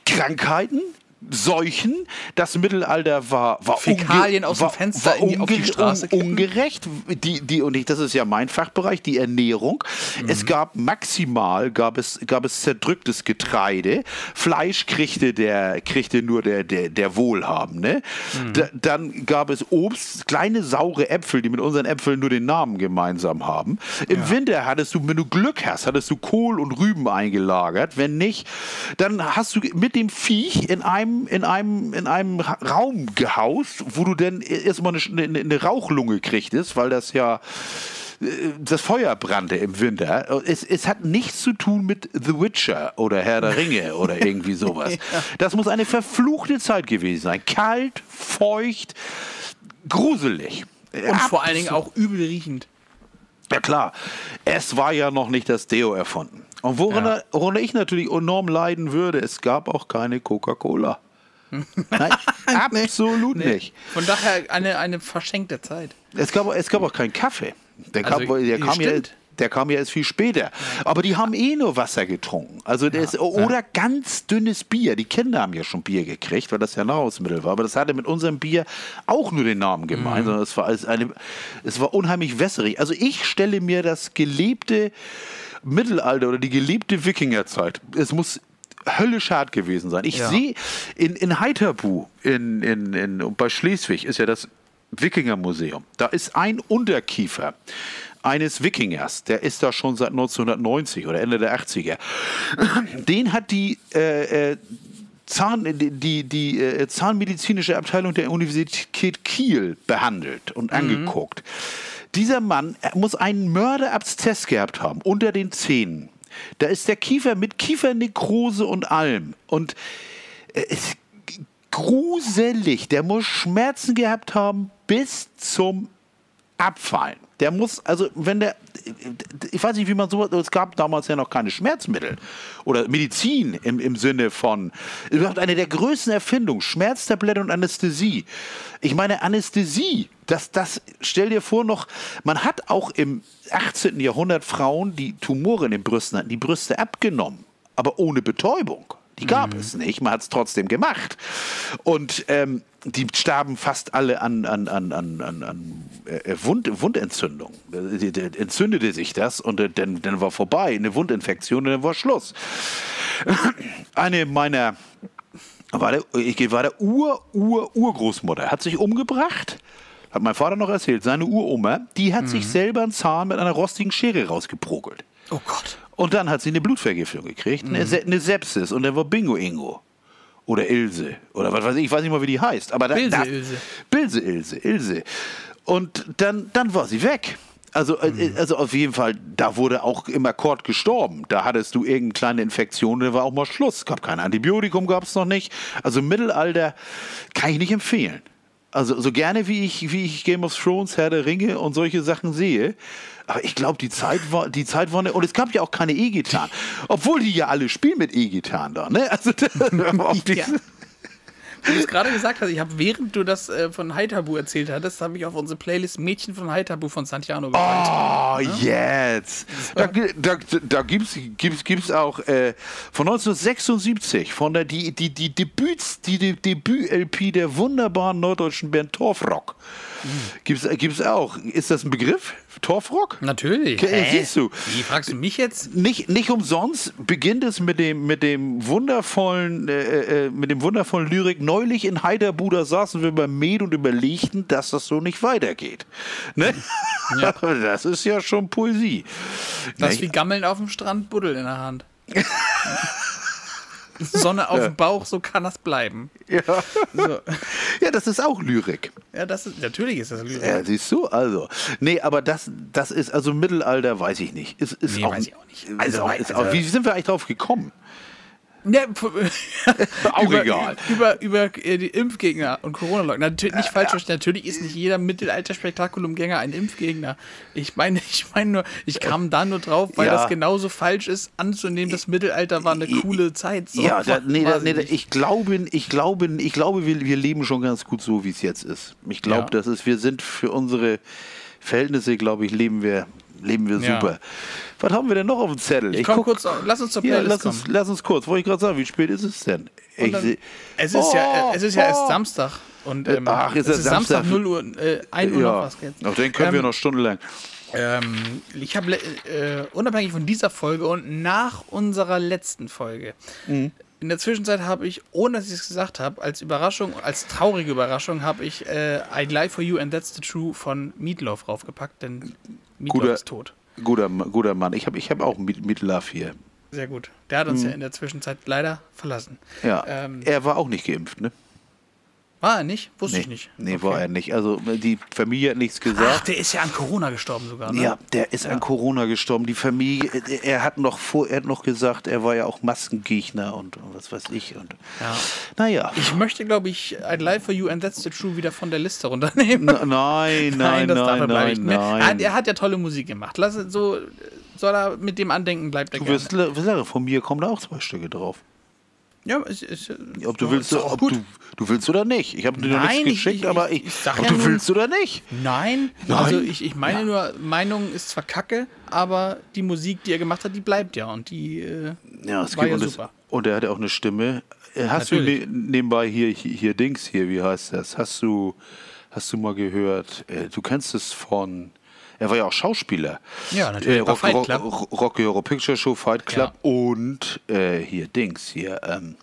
Krankheiten, Seuchen. Das Mittelalter war, war,
Fäkalien aus dem
war,
Fenster
war
in die- auf die Straße
un, ungerecht. Die, die, und ich, das ist ja mein Fachbereich, die Ernährung.
Mhm.
Es gab maximal, gab es, gab es zerdrücktes Getreide. Fleisch kriegte, der, kriegte nur der, der, der Wohlhabende.
Mhm.
Da, dann gab es Obst, kleine saure Äpfel, die mit unseren Äpfeln nur den Namen gemeinsam haben. Im Winter hattest du, wenn du Glück hast, hattest du Kohl und Rüben eingelagert. Wenn nicht, dann hast du mit dem Viech in einem, in einem, in einem Ra- Raum gehaust, wo du dann erstmal eine, eine, eine Rauchlunge kriegtest, weil das ja äh, das Feuer brannte im Winter. Es, es hat nichts zu tun mit The Witcher oder Herr der Ringe oder irgendwie sowas. Das muss eine verfluchte Zeit gewesen sein. Kalt, feucht, gruselig.
Und vor allen Dingen auch übel riechend.
Ja klar, es war ja noch nicht das Deo erfunden. Und woran,
Ja.
woran ich natürlich enorm leiden würde, es gab auch keine Coca-Cola. Nein, absolut nicht.
Von daher eine, eine verschenkte Zeit.
Es gab, es gab auch keinen Kaffee. Der,
Also,
kam, der, kam ja, der kam ja erst viel später. Aber die haben eh nur Wasser getrunken. Also das, oder ganz dünnes Bier. Die Kinder haben ja schon Bier gekriegt, weil das ja Nahrungsmittel war. Aber das hatte mit unserem Bier auch nur den Namen
Mhm.
gemeint. sondern Es war, als eine, es war unheimlich wässerig. Also ich stelle mir das gelebte Mittelalter oder die gelebte Wikingerzeit. Es muss höllisch hart gewesen sein. Ich
Ja.
sehe in, in Heiterbu in, in, in, bei Schleswig ist ja das Wikingermuseum. Da ist ein Unterkiefer eines Wikingers, der ist da schon seit 1990 oder Ende der 80er. Den hat die äh, äh, Zahn, die, die, äh, zahnmedizinische Abteilung der Universität Kiel behandelt und angeguckt. Dieser Mann muss einen Mörderabszess gehabt haben unter den Zähnen. Da ist der Kiefer mit Kiefernekrose und allem. Und äh, es gruselig. Der muss Schmerzen gehabt haben bis zum Abfallen. Der muss, also wenn der, ich weiß nicht, wie man so, es gab damals ja noch keine Schmerzmittel oder Medizin im, im Sinne von, überhaupt eine der größten Erfindungen, Schmerztablette und Anästhesie. Ich meine, Anästhesie, das, das, stell dir vor noch, man hat auch im 18. Jahrhundert Frauen, die Tumore in den Brüsten hatten, die Brüste abgenommen, aber ohne Betäubung. Die gab es nicht, man hat es trotzdem gemacht. Und ähm, die starben fast alle an, an, an, an, an, an äh, Wund, Wundentzündung. Entzündete sich das und äh, dann, dann war vorbei, eine Wundinfektion und dann war Schluss. Eine meiner, war der, ich, war der Ur, Ur, Urgroßmutter, hat sich umgebracht. Hat mein Vater noch erzählt, seine Uroma, die hat sich selber einen Zahn mit einer rostigen Schere rausgeprokelt.
Oh Gott.
Und dann hat sie eine Blutvergiftung gekriegt, eine, Se eine Sepsis und dann war Bingo Ingo. Oder Ilse. Oder was weiß ich, ich weiß nicht mal, wie die heißt. Aber da,
Bilse
da,
Ilse.
Bilse Ilse, Ilse. Und dann, dann war sie weg. Also, äh, also auf jeden Fall, da wurde auch im Akkord gestorben. Da hattest du irgendeine kleine Infektion, dann war auch mal Schluss. Gab kein Antibiotikum, gab es noch nicht. Also Mittelalter kann ich nicht empfehlen. Also so gerne wie ich, wie ich Game of Thrones, Herr der Ringe und solche Sachen sehe, aber ich glaube, die Zeit war, die Zeit war, ne, und es gab ja auch keine E-Gitarren, obwohl die ja alle spielen mit E-Gitarren da, ne? Also
Ja. Wie du es gerade gesagt hast, ich habe, während du das äh, von Haitabu erzählt hattest, habe ich auf unsere Playlist Mädchen von Haitabu von Santiano gepackt.
Oh, jetzt. Da, da, da gibt es gibt's, gibt's auch äh, von 1976 von der die, die, die Debüts, die, die Debüt-LP der wunderbaren norddeutschen Band Torfrock. Gibt's, gibt's auch. Ist das ein Begriff? Torfrock?
Natürlich.
Okay, siehst du.
Wie fragst du mich jetzt?
Nicht, nicht umsonst beginnt es mit dem, mit dem wundervollen, äh, äh, mit dem wundervollen Lyrik. Neulich in Heiderbuda saßen wir beim Med und überlegten, dass das so nicht weitergeht. Ne? Das ist ja schon Poesie.
Das
Ne?
ist wie Gammeln auf dem Strand, Buddel in der Hand. Sonne auf dem Bauch, so kann das bleiben.
ja.
So.
ja, das ist auch Lyrik.
Ja, das ist, natürlich ist das Lyrik.
Ja, siehst du, also. Nee, aber das, das ist, also Mittelalter, weiß ich nicht. Ist, ist
Nee,
auch,
weiß ich auch nicht.
Ist
Also,
auch, ist
also-
auch, wie sind wir eigentlich drauf gekommen?
P-
Auch
über,
egal.
Über, über äh, die Impfgegner und Corona-Leugner. Natürlich nicht falsch verstehen. Natürlich ist nicht jeder Mittelalter-Spektakulumgänger ein Impfgegner. Ich meine, ich meine nur, ich kam da nur drauf, weil
Ja.
das genauso falsch ist, anzunehmen, das Mittelalter war eine coole Zeit. So,
Ja, da, nee, da, nee, da, ich glaube, ich glaube, ich glaube, wir, wir leben schon ganz gut so, wie es jetzt ist. Ich glaube,
Ja.
das ist, wir sind für unsere Verhältnisse, glaube ich, leben wir, leben wir
Ja.
super. Was haben wir denn noch auf dem Zettel?
Ich komm
guck-
kurz, lass uns zur
Ja,
Playlist
lass uns,
kommen.
lass uns kurz. Wollte ich gerade sagen, wie spät ist es denn? Ich
dann- Es ist, ja,
Oh,
es ist ja erst
oh.
Samstag. Und, ähm,
Ach, ist
es
ja
ist Samstag,
Samstag.
0 Uhr, äh, 1 Uhr noch
Ja,
was jetzt.
auf den können wir
Ähm,
noch stundenlang.
Ähm, ich habe äh, unabhängig von dieser Folge und nach unserer letzten Folge.
Mhm.
In der Zwischenzeit habe ich, ohne dass ich es gesagt habe, als Überraschung, als traurige Überraschung, habe ich äh, I Lie for You and That's the True von Meatloaf raufgepackt, denn
Guter-
ist tot.
Guter, guter Mann. Ich habe ich hab auch mit, mit Love hier.
Sehr gut. Der hat uns ja in der Zwischenzeit leider verlassen.
Mhm. Ja.
Ähm,
er war auch nicht geimpft, ne?
War er nicht? Wusste
Nee,
ich nicht.
nee
Okay.
war er nicht. Also die Familie hat nichts gesagt.
Ach, der ist ja an Corona gestorben sogar, ne?
Ja, der ist an Corona gestorben. Die Familie, er hat noch vor, er hat noch gesagt, er war ja auch Maskengegner und was weiß ich. Und
Ja.
naja.
Ich möchte, glaube ich, I'd Lie for You and That's the True wieder von der Liste runternehmen.
Na, nein, nein,
das darf
nein,
er
nein,
nicht mehr. Er, hat,
nein.
er hat ja tolle Musik gemacht. Lass so, soll er mit dem Andenken bleibt er
Du
gerne.
wirst, wirst sagen, von mir kommen da auch zwei Stücke drauf.
Ja, ist, ist,
Ob du willst, ob
gut.
du, du willst oder nicht. Ich habe dir noch nichts
ich-
geschickt,
ich-
aber
ich-
ich, ob
ja
du
nun-
willst oder nicht.
Nein,
Nein?
also ich, ich meine nur, Meinung ist zwar kacke, aber die Musik, die er gemacht hat, die bleibt ja und die äh,
Ja, es
war
gibt
ja
und, das,
super.
und er hat ja auch eine Stimme. Äh, Hast
Natürlich.
du ne, nebenbei hier, hier, hier Dings hier, wie heißt das? Hast du, hast du mal gehört? Äh, du kennst es von. Er war ja auch Schauspieler.
Ja, natürlich,
Äh,
bei
Rock,
Fight
Rock,
Club.
Rock, Rocky Horror Picture Show, Fight Club und äh, hier Dings hier. Ähm,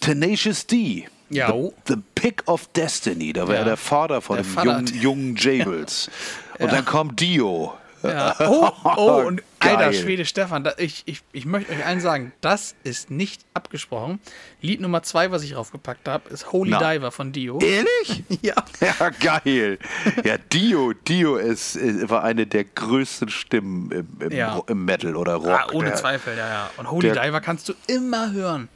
Tenacious D.
Ja,
The,
oh.
the Pick of Destiny. Da war
Ja.
er der Vater von
Der
dem
Vater.
jungen, jungen Jables. Und dann kommt Dio.
Ja. Oh, oh, und alter
Geil.
Schwede Stefan, da, ich, ich, ich möchte euch allen sagen, das ist nicht abgesprochen. Lied Nummer zwei, was ich raufgepackt habe, ist Holy
Na.
Diver von Dio.
Ehrlich?
Ja.
Ja, geil. Ja, Dio, Dio ist, war eine der größten Stimmen im, im,
Ja.
Im Metal oder Rock.
Ah, ohne
Der-
Zweifel, ja, ja. Und Holy
der-
Diver kannst du immer hören.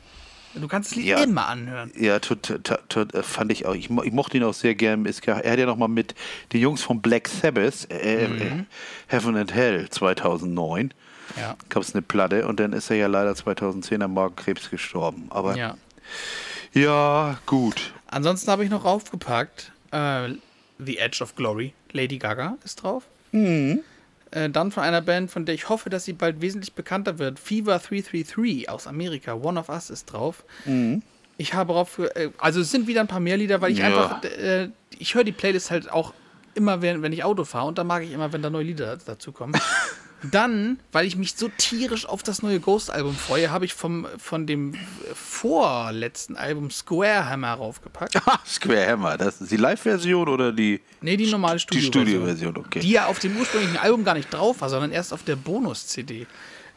Du kannst das Lied
Ja.
immer anhören.
Ja, äh, fand ich auch. Ich, mo- ich mochte ihn auch sehr gern. Er hat ja noch mal mit den Jungs von Black Sabbath, äh,
Mhm.
äh, Heaven and Hell 2009,
Ja.
gab es eine Platte und dann ist er ja leider 2010 an Magenkrebs gestorben. Aber ja,
Ja.
gut.
Ansonsten habe ich noch raufgepackt äh, The Edge of Glory. Lady Gaga ist drauf.
Mhm.
Äh, dann von einer Band, von der ich hoffe, dass sie bald wesentlich bekannter wird. Fever 333 aus Amerika. One of Us ist drauf. Ich habe drauf. Äh, also es sind wieder ein paar mehr Lieder, weil ich
Ja.
einfach. Äh, ich höre die Playlist halt auch immer, wenn, wenn ich Auto fahre. Und da mag ich immer, wenn da neue Lieder dazu kommen. Dann, weil ich mich so tierisch auf das neue Ghost-Album freue, habe ich vom, von dem vorletzten Album Square Hammer raufgepackt.
Square Hammer, das ist die Live-Version oder die,
Nee, die normale
die
Studio
Studio-Version? Okay.
Die ja auf dem ursprünglichen Album gar nicht drauf war, sondern erst auf der Bonus-CD.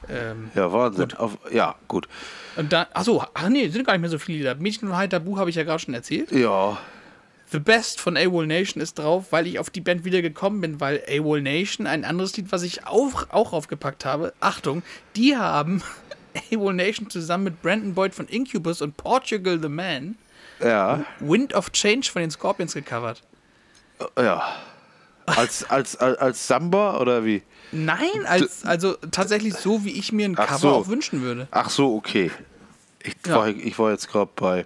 Ähm,
ja, Wahnsinn. Auf, ja, gut.
und dann, achso, ach nee, sind gar nicht mehr so viele Lieder. Mädchen von Heiter Buch habe ich ja gerade schon erzählt.
Ja,
The Best von AWOL Nation ist drauf, weil ich auf die Band wieder gekommen bin, weil AWOL Nation, ein anderes Lied, was ich auch, auch aufgepackt habe, Achtung, die haben AWOL Nation zusammen mit Brandon Boyd von Incubus und Portugal the Man
ja,
Wind of Change von den Scorpions gecovert.
ja. Als, als, als, als Samba oder wie?
Nein, als, also tatsächlich so, wie ich mir ein
Ach
Cover
so.
auch wünschen würde.
Ach so, okay. Ich,
Ja.
war, ich war jetzt gerade bei.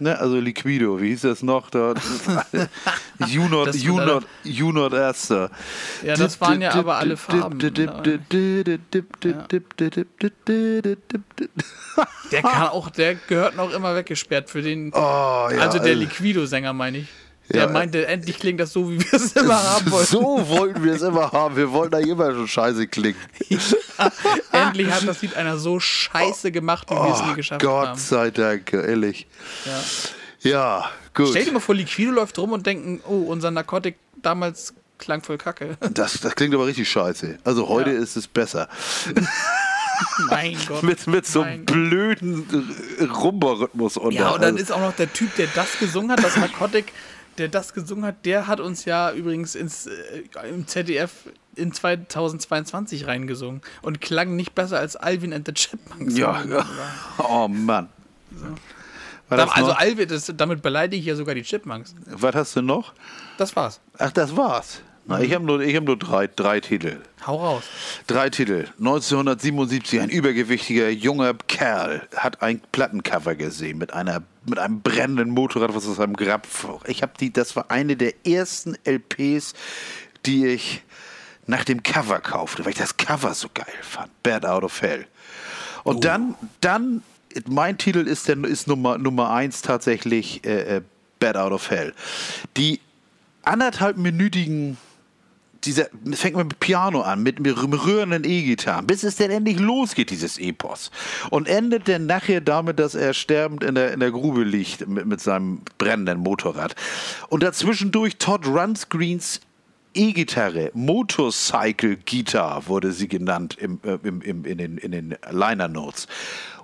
Ne, also Liquido, wie hieß das noch? Da, you not, you not, you not Esther.
Ja, das waren ja aber alle Farben. Der kann auch, der gehört noch immer weggesperrt für den.
Oh, ja,
also der
also-
Liquido-Sänger, meine ich. Der
Ja,
meinte, endlich klingt das so, wie wir es immer haben wollten.
So wollten wir es immer haben. Wir wollten eigentlich immer schon scheiße klingen.
endlich hat das Lied einer so scheiße gemacht, wie wir es nie
Oh,
geschafft
Gott
haben.
sei Dank, ehrlich.
Ja.
Ja, gut.
Stell dir mal vor, Liquido läuft rum und denken, oh, unser Narkotik damals klang voll kacke.
Das, das klingt aber richtig scheiße. Also heute
Ja.
ist es besser.
mein Gott.
Mit, mit so einem
Gott.
blöden Rumba-Rhythmus.
Ja, und dann ist auch noch der Typ, der das gesungen hat, das Narcotic, der das gesungen hat, der hat uns ja übrigens ins, äh, im ZDF in 2022 reingesungen und klang nicht besser als Alvin and the Chipmunks.
Ja, ja. Oh Mann. Was,
Da, also? Alvin, das, damit beleidige ich ja sogar die Chipmunks.
Was hast du noch?
Das war's.
Ach, das war's. Na, ich habe nur, ich hab nur drei, drei Titel.
Hau raus.
Drei Titel. 1977, ein übergewichtiger junger Kerl hat ein Plattencover gesehen mit einer mit einem brennenden Motorrad, was aus einem Grab. Ich habe die, das war eine der ersten LPs, die ich nach dem Cover kaufte, weil ich das Cover so geil fand. Bad Out of Hell. Und dann, dann, mein Titel ist, der, ist Nummer, Nummer eins tatsächlich äh, äh, Bad Out of Hell. Die anderthalbminütigen dieser, es fängt mit Piano an, mit, mit rührenden E-Gitarren, bis es dann endlich losgeht, dieses Epos. Und endet dann nachher damit, dass er sterbend in der, in der Grube liegt mit, mit seinem brennenden Motorrad. Und dazwischendurch Todd Runscreens E-Gitarre, Motorcycle Guitar wurde sie genannt im, äh, im, im, in den, in den Liner Notes.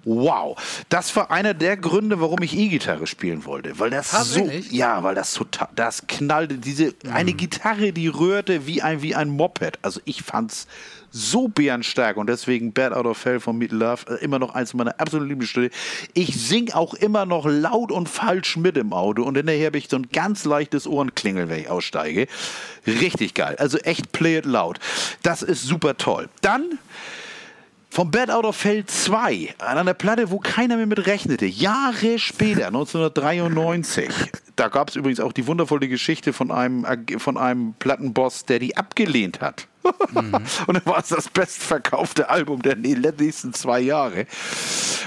Wow. Das war einer der Gründe, warum ich E-Gitarre spielen wollte. Weil das so, ja, weil das total, das knallte, diese, eine Gitarre, die rührte wie ein, wie ein Moped. Also ich fand's so bärenstark und deswegen Bad Out of Hell von Meat Love äh, immer noch eins meiner absoluten Lieblingsstücke. Ich sing auch immer noch laut und falsch mit im Auto und hinterher habe ich so ein ganz leichtes Ohrenklingeln, wenn ich aussteige. Richtig geil. Also echt play it loud. Das ist super toll. Dann vom Bad Out of Hell 2 an einer Platte, wo keiner mehr mit rechnete. Jahre später, 1993. Da gab es übrigens auch die wundervolle Geschichte von einem, von einem Plattenboss, der die abgelehnt hat. Und dann war es das bestverkaufte Album der nächsten zwei Jahre.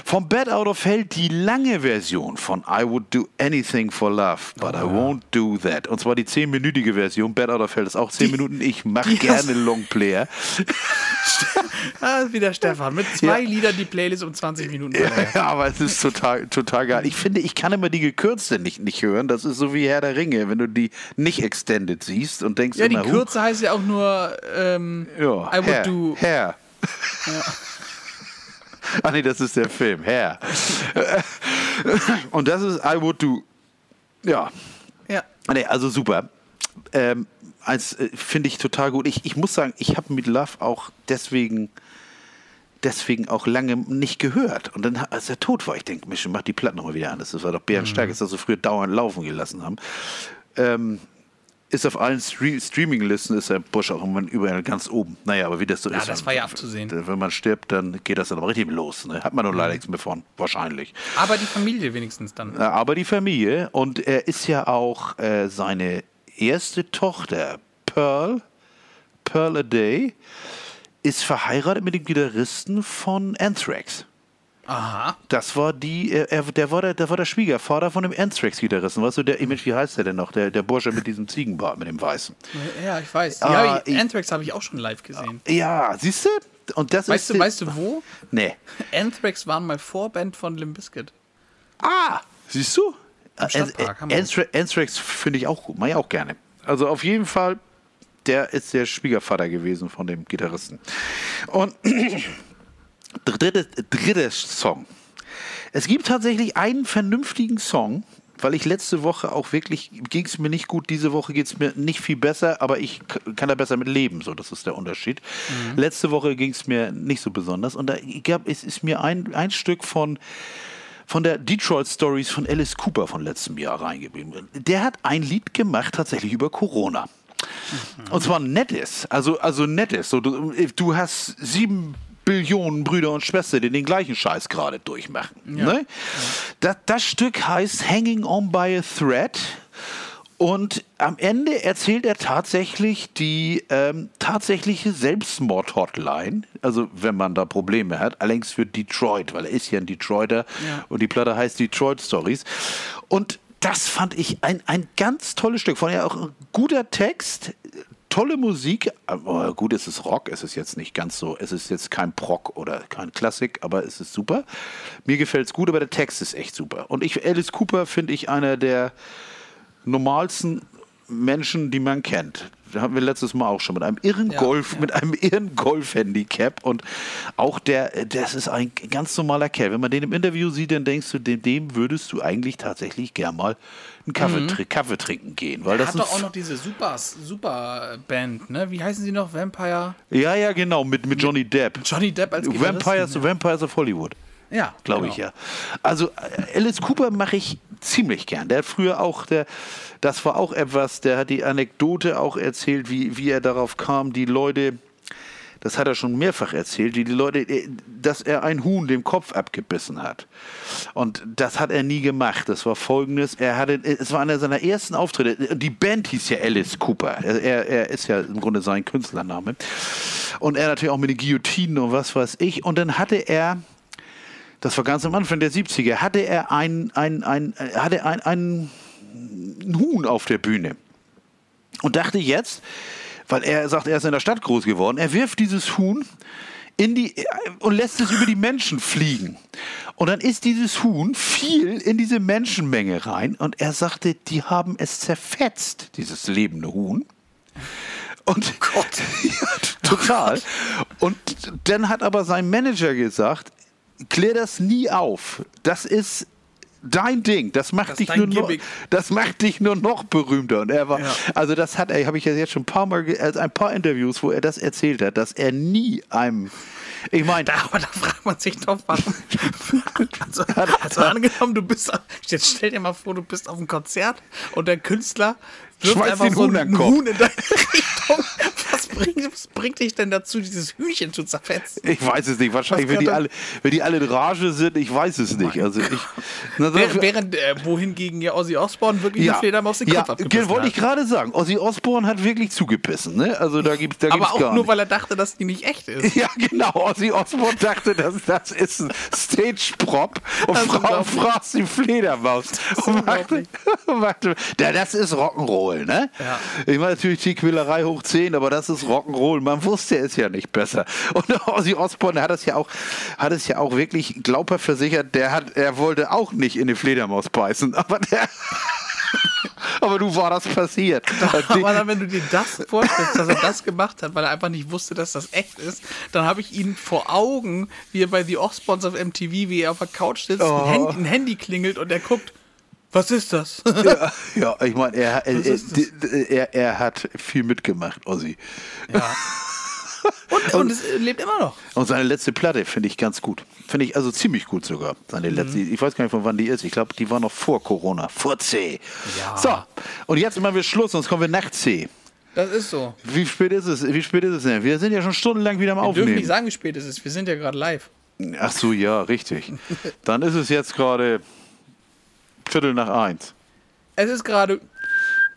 Vom Bad Out of Hell die lange Version von I Would Do Anything for Love, but I Won't Do That. Und zwar die 10-minütige Version. Bad Out of Hell ist auch 10 Minuten. Ich mache
die
gerne Longplayer.
Ah, wieder Stefan. Mit zwei
Ja.
Liedern die Playlist um 20 Minuten. verlängert.
Ja, aber es ist total, total geil. Ich finde, ich kann immer die gekürzte nicht, nicht hören. Das ist so wie Herr der Ringe, wenn du die nicht extended siehst und denkst
Ja, die
immer,
Kürze heißt ja auch nur ähm,
ja,
I would
Herr,
do.
Herr. Ach nee, das ist der Film, Herr. und das ist I would do. Ja,
Ja.
Nee, also super. Ähm, äh, finde ich total gut. Ich, ich muss sagen, ich habe mit Love auch deswegen deswegen auch lange nicht gehört. Und dann, als er tot war, ich denke, Mensch, mach die Platten nochmal wieder an. Das war doch bärenstark, dass sie früher dauernd laufen gelassen haben. Ähm, ist auf allen Stre Streaming-Listen ist der Bush auch immer überall ganz oben. Naja, aber wie das so
Ja,
ist.
das war ja abzusehen.
Wenn man stirbt, dann geht das dann aber richtig los. Ne? Hat man nur leider nichts mehr von, wahrscheinlich.
Aber die Familie wenigstens dann.
Aber die Familie und er ist ja auch äh, seine erste Tochter, Pearl, Pearl a Day, ist verheiratet mit dem Gitarristen von Anthrax.
Aha.
Das war die, er, er, der, war der, der war der Schwiegervater von dem Anthrax-Gitarristen. Weißt du, der, Mensch, wie heißt der denn noch? Der, der Bursche mit diesem Ziegenbart, mit dem Weißen.
Ja, ich weiß. Die
Ah,
hab ich, Anthrax habe ich auch schon live gesehen.
Ja, siehst du? Und das
Weißt
ist
du, weißt du wo?
Nee.
Anthrax waren mal Vorband von Limp Bizkit.
Ah, siehst du? Äh, Anthrax finde ich auch gut, mache ich auch gerne. Also auf jeden Fall, der ist der Schwiegervater gewesen von dem Gitarristen. Und dritte, dritter Song. Es gibt tatsächlich einen vernünftigen Song, weil ich letzte Woche auch wirklich, ging es mir nicht gut, diese Woche geht es mir nicht viel besser, aber ich kann da besser mit leben, so, das ist der Unterschied. Letzte Woche ging es mir nicht so besonders und da gab, es ist mir ein, ein Stück von von der Detroit Stories von Alice Cooper von letztem Jahr reingeblieben. Der hat ein Lied gemacht tatsächlich über Corona. Und zwar ein nettes, also, also nettes. So, du, du hast sieben Billionen Brüder und Schwestern, die den gleichen Scheiß gerade durchmachen. Ne? Das, das Stück heißt Hanging On by a Thread. Und am Ende erzählt er tatsächlich die ähm, tatsächliche Selbstmord-Hotline. Also, wenn man da Probleme hat. Allerdings für Detroit, weil er ist ja ein Detroiter.
Ja.
Und die Platte heißt Detroit Stories. Und das fand ich ein, ein ganz tolles Stück. Von ja auch ein guter Text, tolle Musik. Aber gut, es ist Rock. Es ist jetzt nicht ganz so. Es ist jetzt kein Proc oder kein Klassik, aber es ist super. Mir gefällt es gut, aber der Text ist echt super. Und ich, Alice Cooper finde ich einer der normalsten Menschen, die man kennt. Hatten wir letztes Mal auch schon mit einem irren
Ja,
Golf,
ja.
mit einem irren Golf-Handicap und auch der, das ist ein ganz normaler Kerl. Wenn man den im Interview sieht, dann denkst du, dem, dem würdest du eigentlich tatsächlich gern mal einen Kaffee, tr- Kaffee trinken gehen, weil
Er
das
Mhm. hat doch auch noch diese super, super Band, ne? Wie heißen sie noch? Vampire?
ja, ja, genau, mit, mit Johnny Depp.
Johnny Depp als Gitarristen,
Vampires,
ja.
Vampires of Hollywood.
Ja,
glaube ich ja. Also äh, Alice Cooper mache ich ziemlich gern. Der hat früher auch, der, das war auch etwas, der hat die Anekdote auch erzählt, wie, wie er darauf kam, die Leute, das hat er schon mehrfach erzählt, die, die Leute, äh, dass er ein Huhn dem Kopf abgebissen hat. Und das hat er nie gemacht. Das war folgendes, er hatte, es war einer seiner ersten Auftritte, die Band hieß ja Alice Cooper. Er, er, er ist ja im Grunde sein Künstlername. Und er natürlich auch mit den Guillotinen und was weiß ich. Und dann hatte er, das war ganz am Anfang der 70er, hatte er ein, ein, ein, äh, hatte ein, ein, ein Huhn auf der Bühne. Und dachte jetzt, weil er sagt, er ist in der Stadt groß geworden, er wirft dieses Huhn in die, äh, und lässt es über die Menschen fliegen. Und dann ist dieses Huhn viel in diese Menschenmenge rein und er sagte, die haben es zerfetzt, dieses lebende Huhn. Und Gott, ja, total. Und dann hat aber sein Manager gesagt, klär das nie auf. Das ist dein Ding. Das macht
Das
dich nur noch, das macht dich nur noch berühmter. Und er war,
Ja.
also das hat er, habe ich jetzt schon ein paar Mal, also ein paar Interviews, wo er das erzählt hat, dass er nie einem, ich meine,
Da, aber da fragt man sich doch, warum. also, also angenommen, du bist. Jetzt stell dir mal vor, du bist auf einem Konzert und der Künstler wirft
Schmeißt
einfach
den
so
Huhn an
ein
den Kopf.
Huhn in deine Richtung. Was bringt, was bringt dich denn dazu, dieses Hühnchen zu zerfetzen?
ich weiß es nicht. Wahrscheinlich, wenn die alle, wenn die alle in Rage sind, ich weiß es nicht. Also ich, na,
Während, während äh, wohingegen ja Ozzy Osbourne wirklich eine Fledermaus den
ja,
Kopf abgebissen
wollte ich gerade sagen. Ozzy Osbourne hat wirklich zugebissen. Ne? Also da gibt's, da
Aber
gibt's
auch
gar
nur,
nicht.
weil er dachte, dass die nicht echt ist.
Ja, genau. Ozzy Osbourne dachte, das, das ist ein Stage-Prop und Frau fraß die Fledermaus. Und machte, machte, ja, das ist Rock'n'Roll, ne?
Ja.
Ich meine natürlich die Quälerei hoch 10, aber das ist Rock'n'Roll. Man wusste es ja nicht besser. Und Ozzy Osbourne hat es ja auch, hat es ja auch wirklich glaubhaft versichert, der hat, er wollte auch nicht in eine Fledermaus beißen, aber der. Aber du war das passiert.
Aber dann, wenn du dir das vorstellst, dass er das gemacht hat, weil er einfach nicht wusste, dass das echt ist, dann habe ich ihn vor Augen, wie er bei The Osbournes auf MTV, wie er auf der Couch sitzt,
Oh.
ein, Handy, ein Handy klingelt und er guckt, was ist das?
ja, ja, ich meine, er, er,
ist das?
er, er hat viel mitgemacht, Ozzy.
ja. Und, und es lebt immer noch.
Und seine letzte Platte finde ich ganz gut. Finde ich also ziemlich gut sogar. Seine
Mhm.
letzte, ich weiß gar nicht, von wann die ist. Ich glaube, die war noch vor Corona. Vor C.
Ja.
So, und jetzt machen wir Schluss, sonst kommen wir nach C.
Das ist so.
Wie spät ist es? Wie spät ist es denn? Wir sind ja schon stundenlang wieder am
Wir dürfen
Aufnehmen.
nicht sagen, wie spät es ist. Wir sind ja gerade live.
Ach so, ja, richtig. Dann ist es jetzt gerade Viertel nach eins.
Es ist gerade,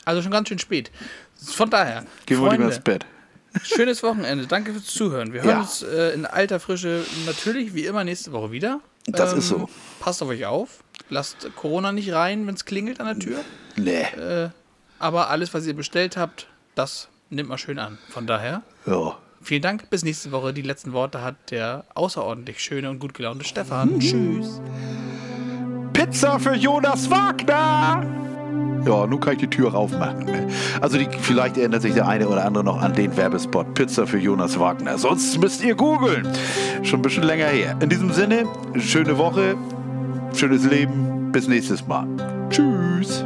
also schon ganz schön spät. Von daher,
Gehen wir lieber ins Bett.
schönes Wochenende. Danke fürs Zuhören. Wir hören
Ja.
uns äh, in alter Frische natürlich wie immer nächste Woche wieder. Ähm,
Das ist so.
Passt auf euch auf. Lasst Corona nicht rein, wenn es klingelt an der Tür.
Nee.
Aber alles, was ihr bestellt habt, das nimmt mal schön an. Von daher,
Ja.
vielen Dank. Bis nächste Woche. Die letzten Worte hat der außerordentlich schöne und gut gelaunte Stefan. Tschüss.
Pizza für Jonas Wagner! Ja, nun kann ich die Tür aufmachen. Also die, vielleicht erinnert sich der eine oder andere noch an den Werbespot Pizza für Jonas Wagner. Sonst müsst ihr googeln. Schon ein bisschen länger her. In diesem Sinne, schöne Woche, schönes Leben. Bis nächstes Mal. Tschüss.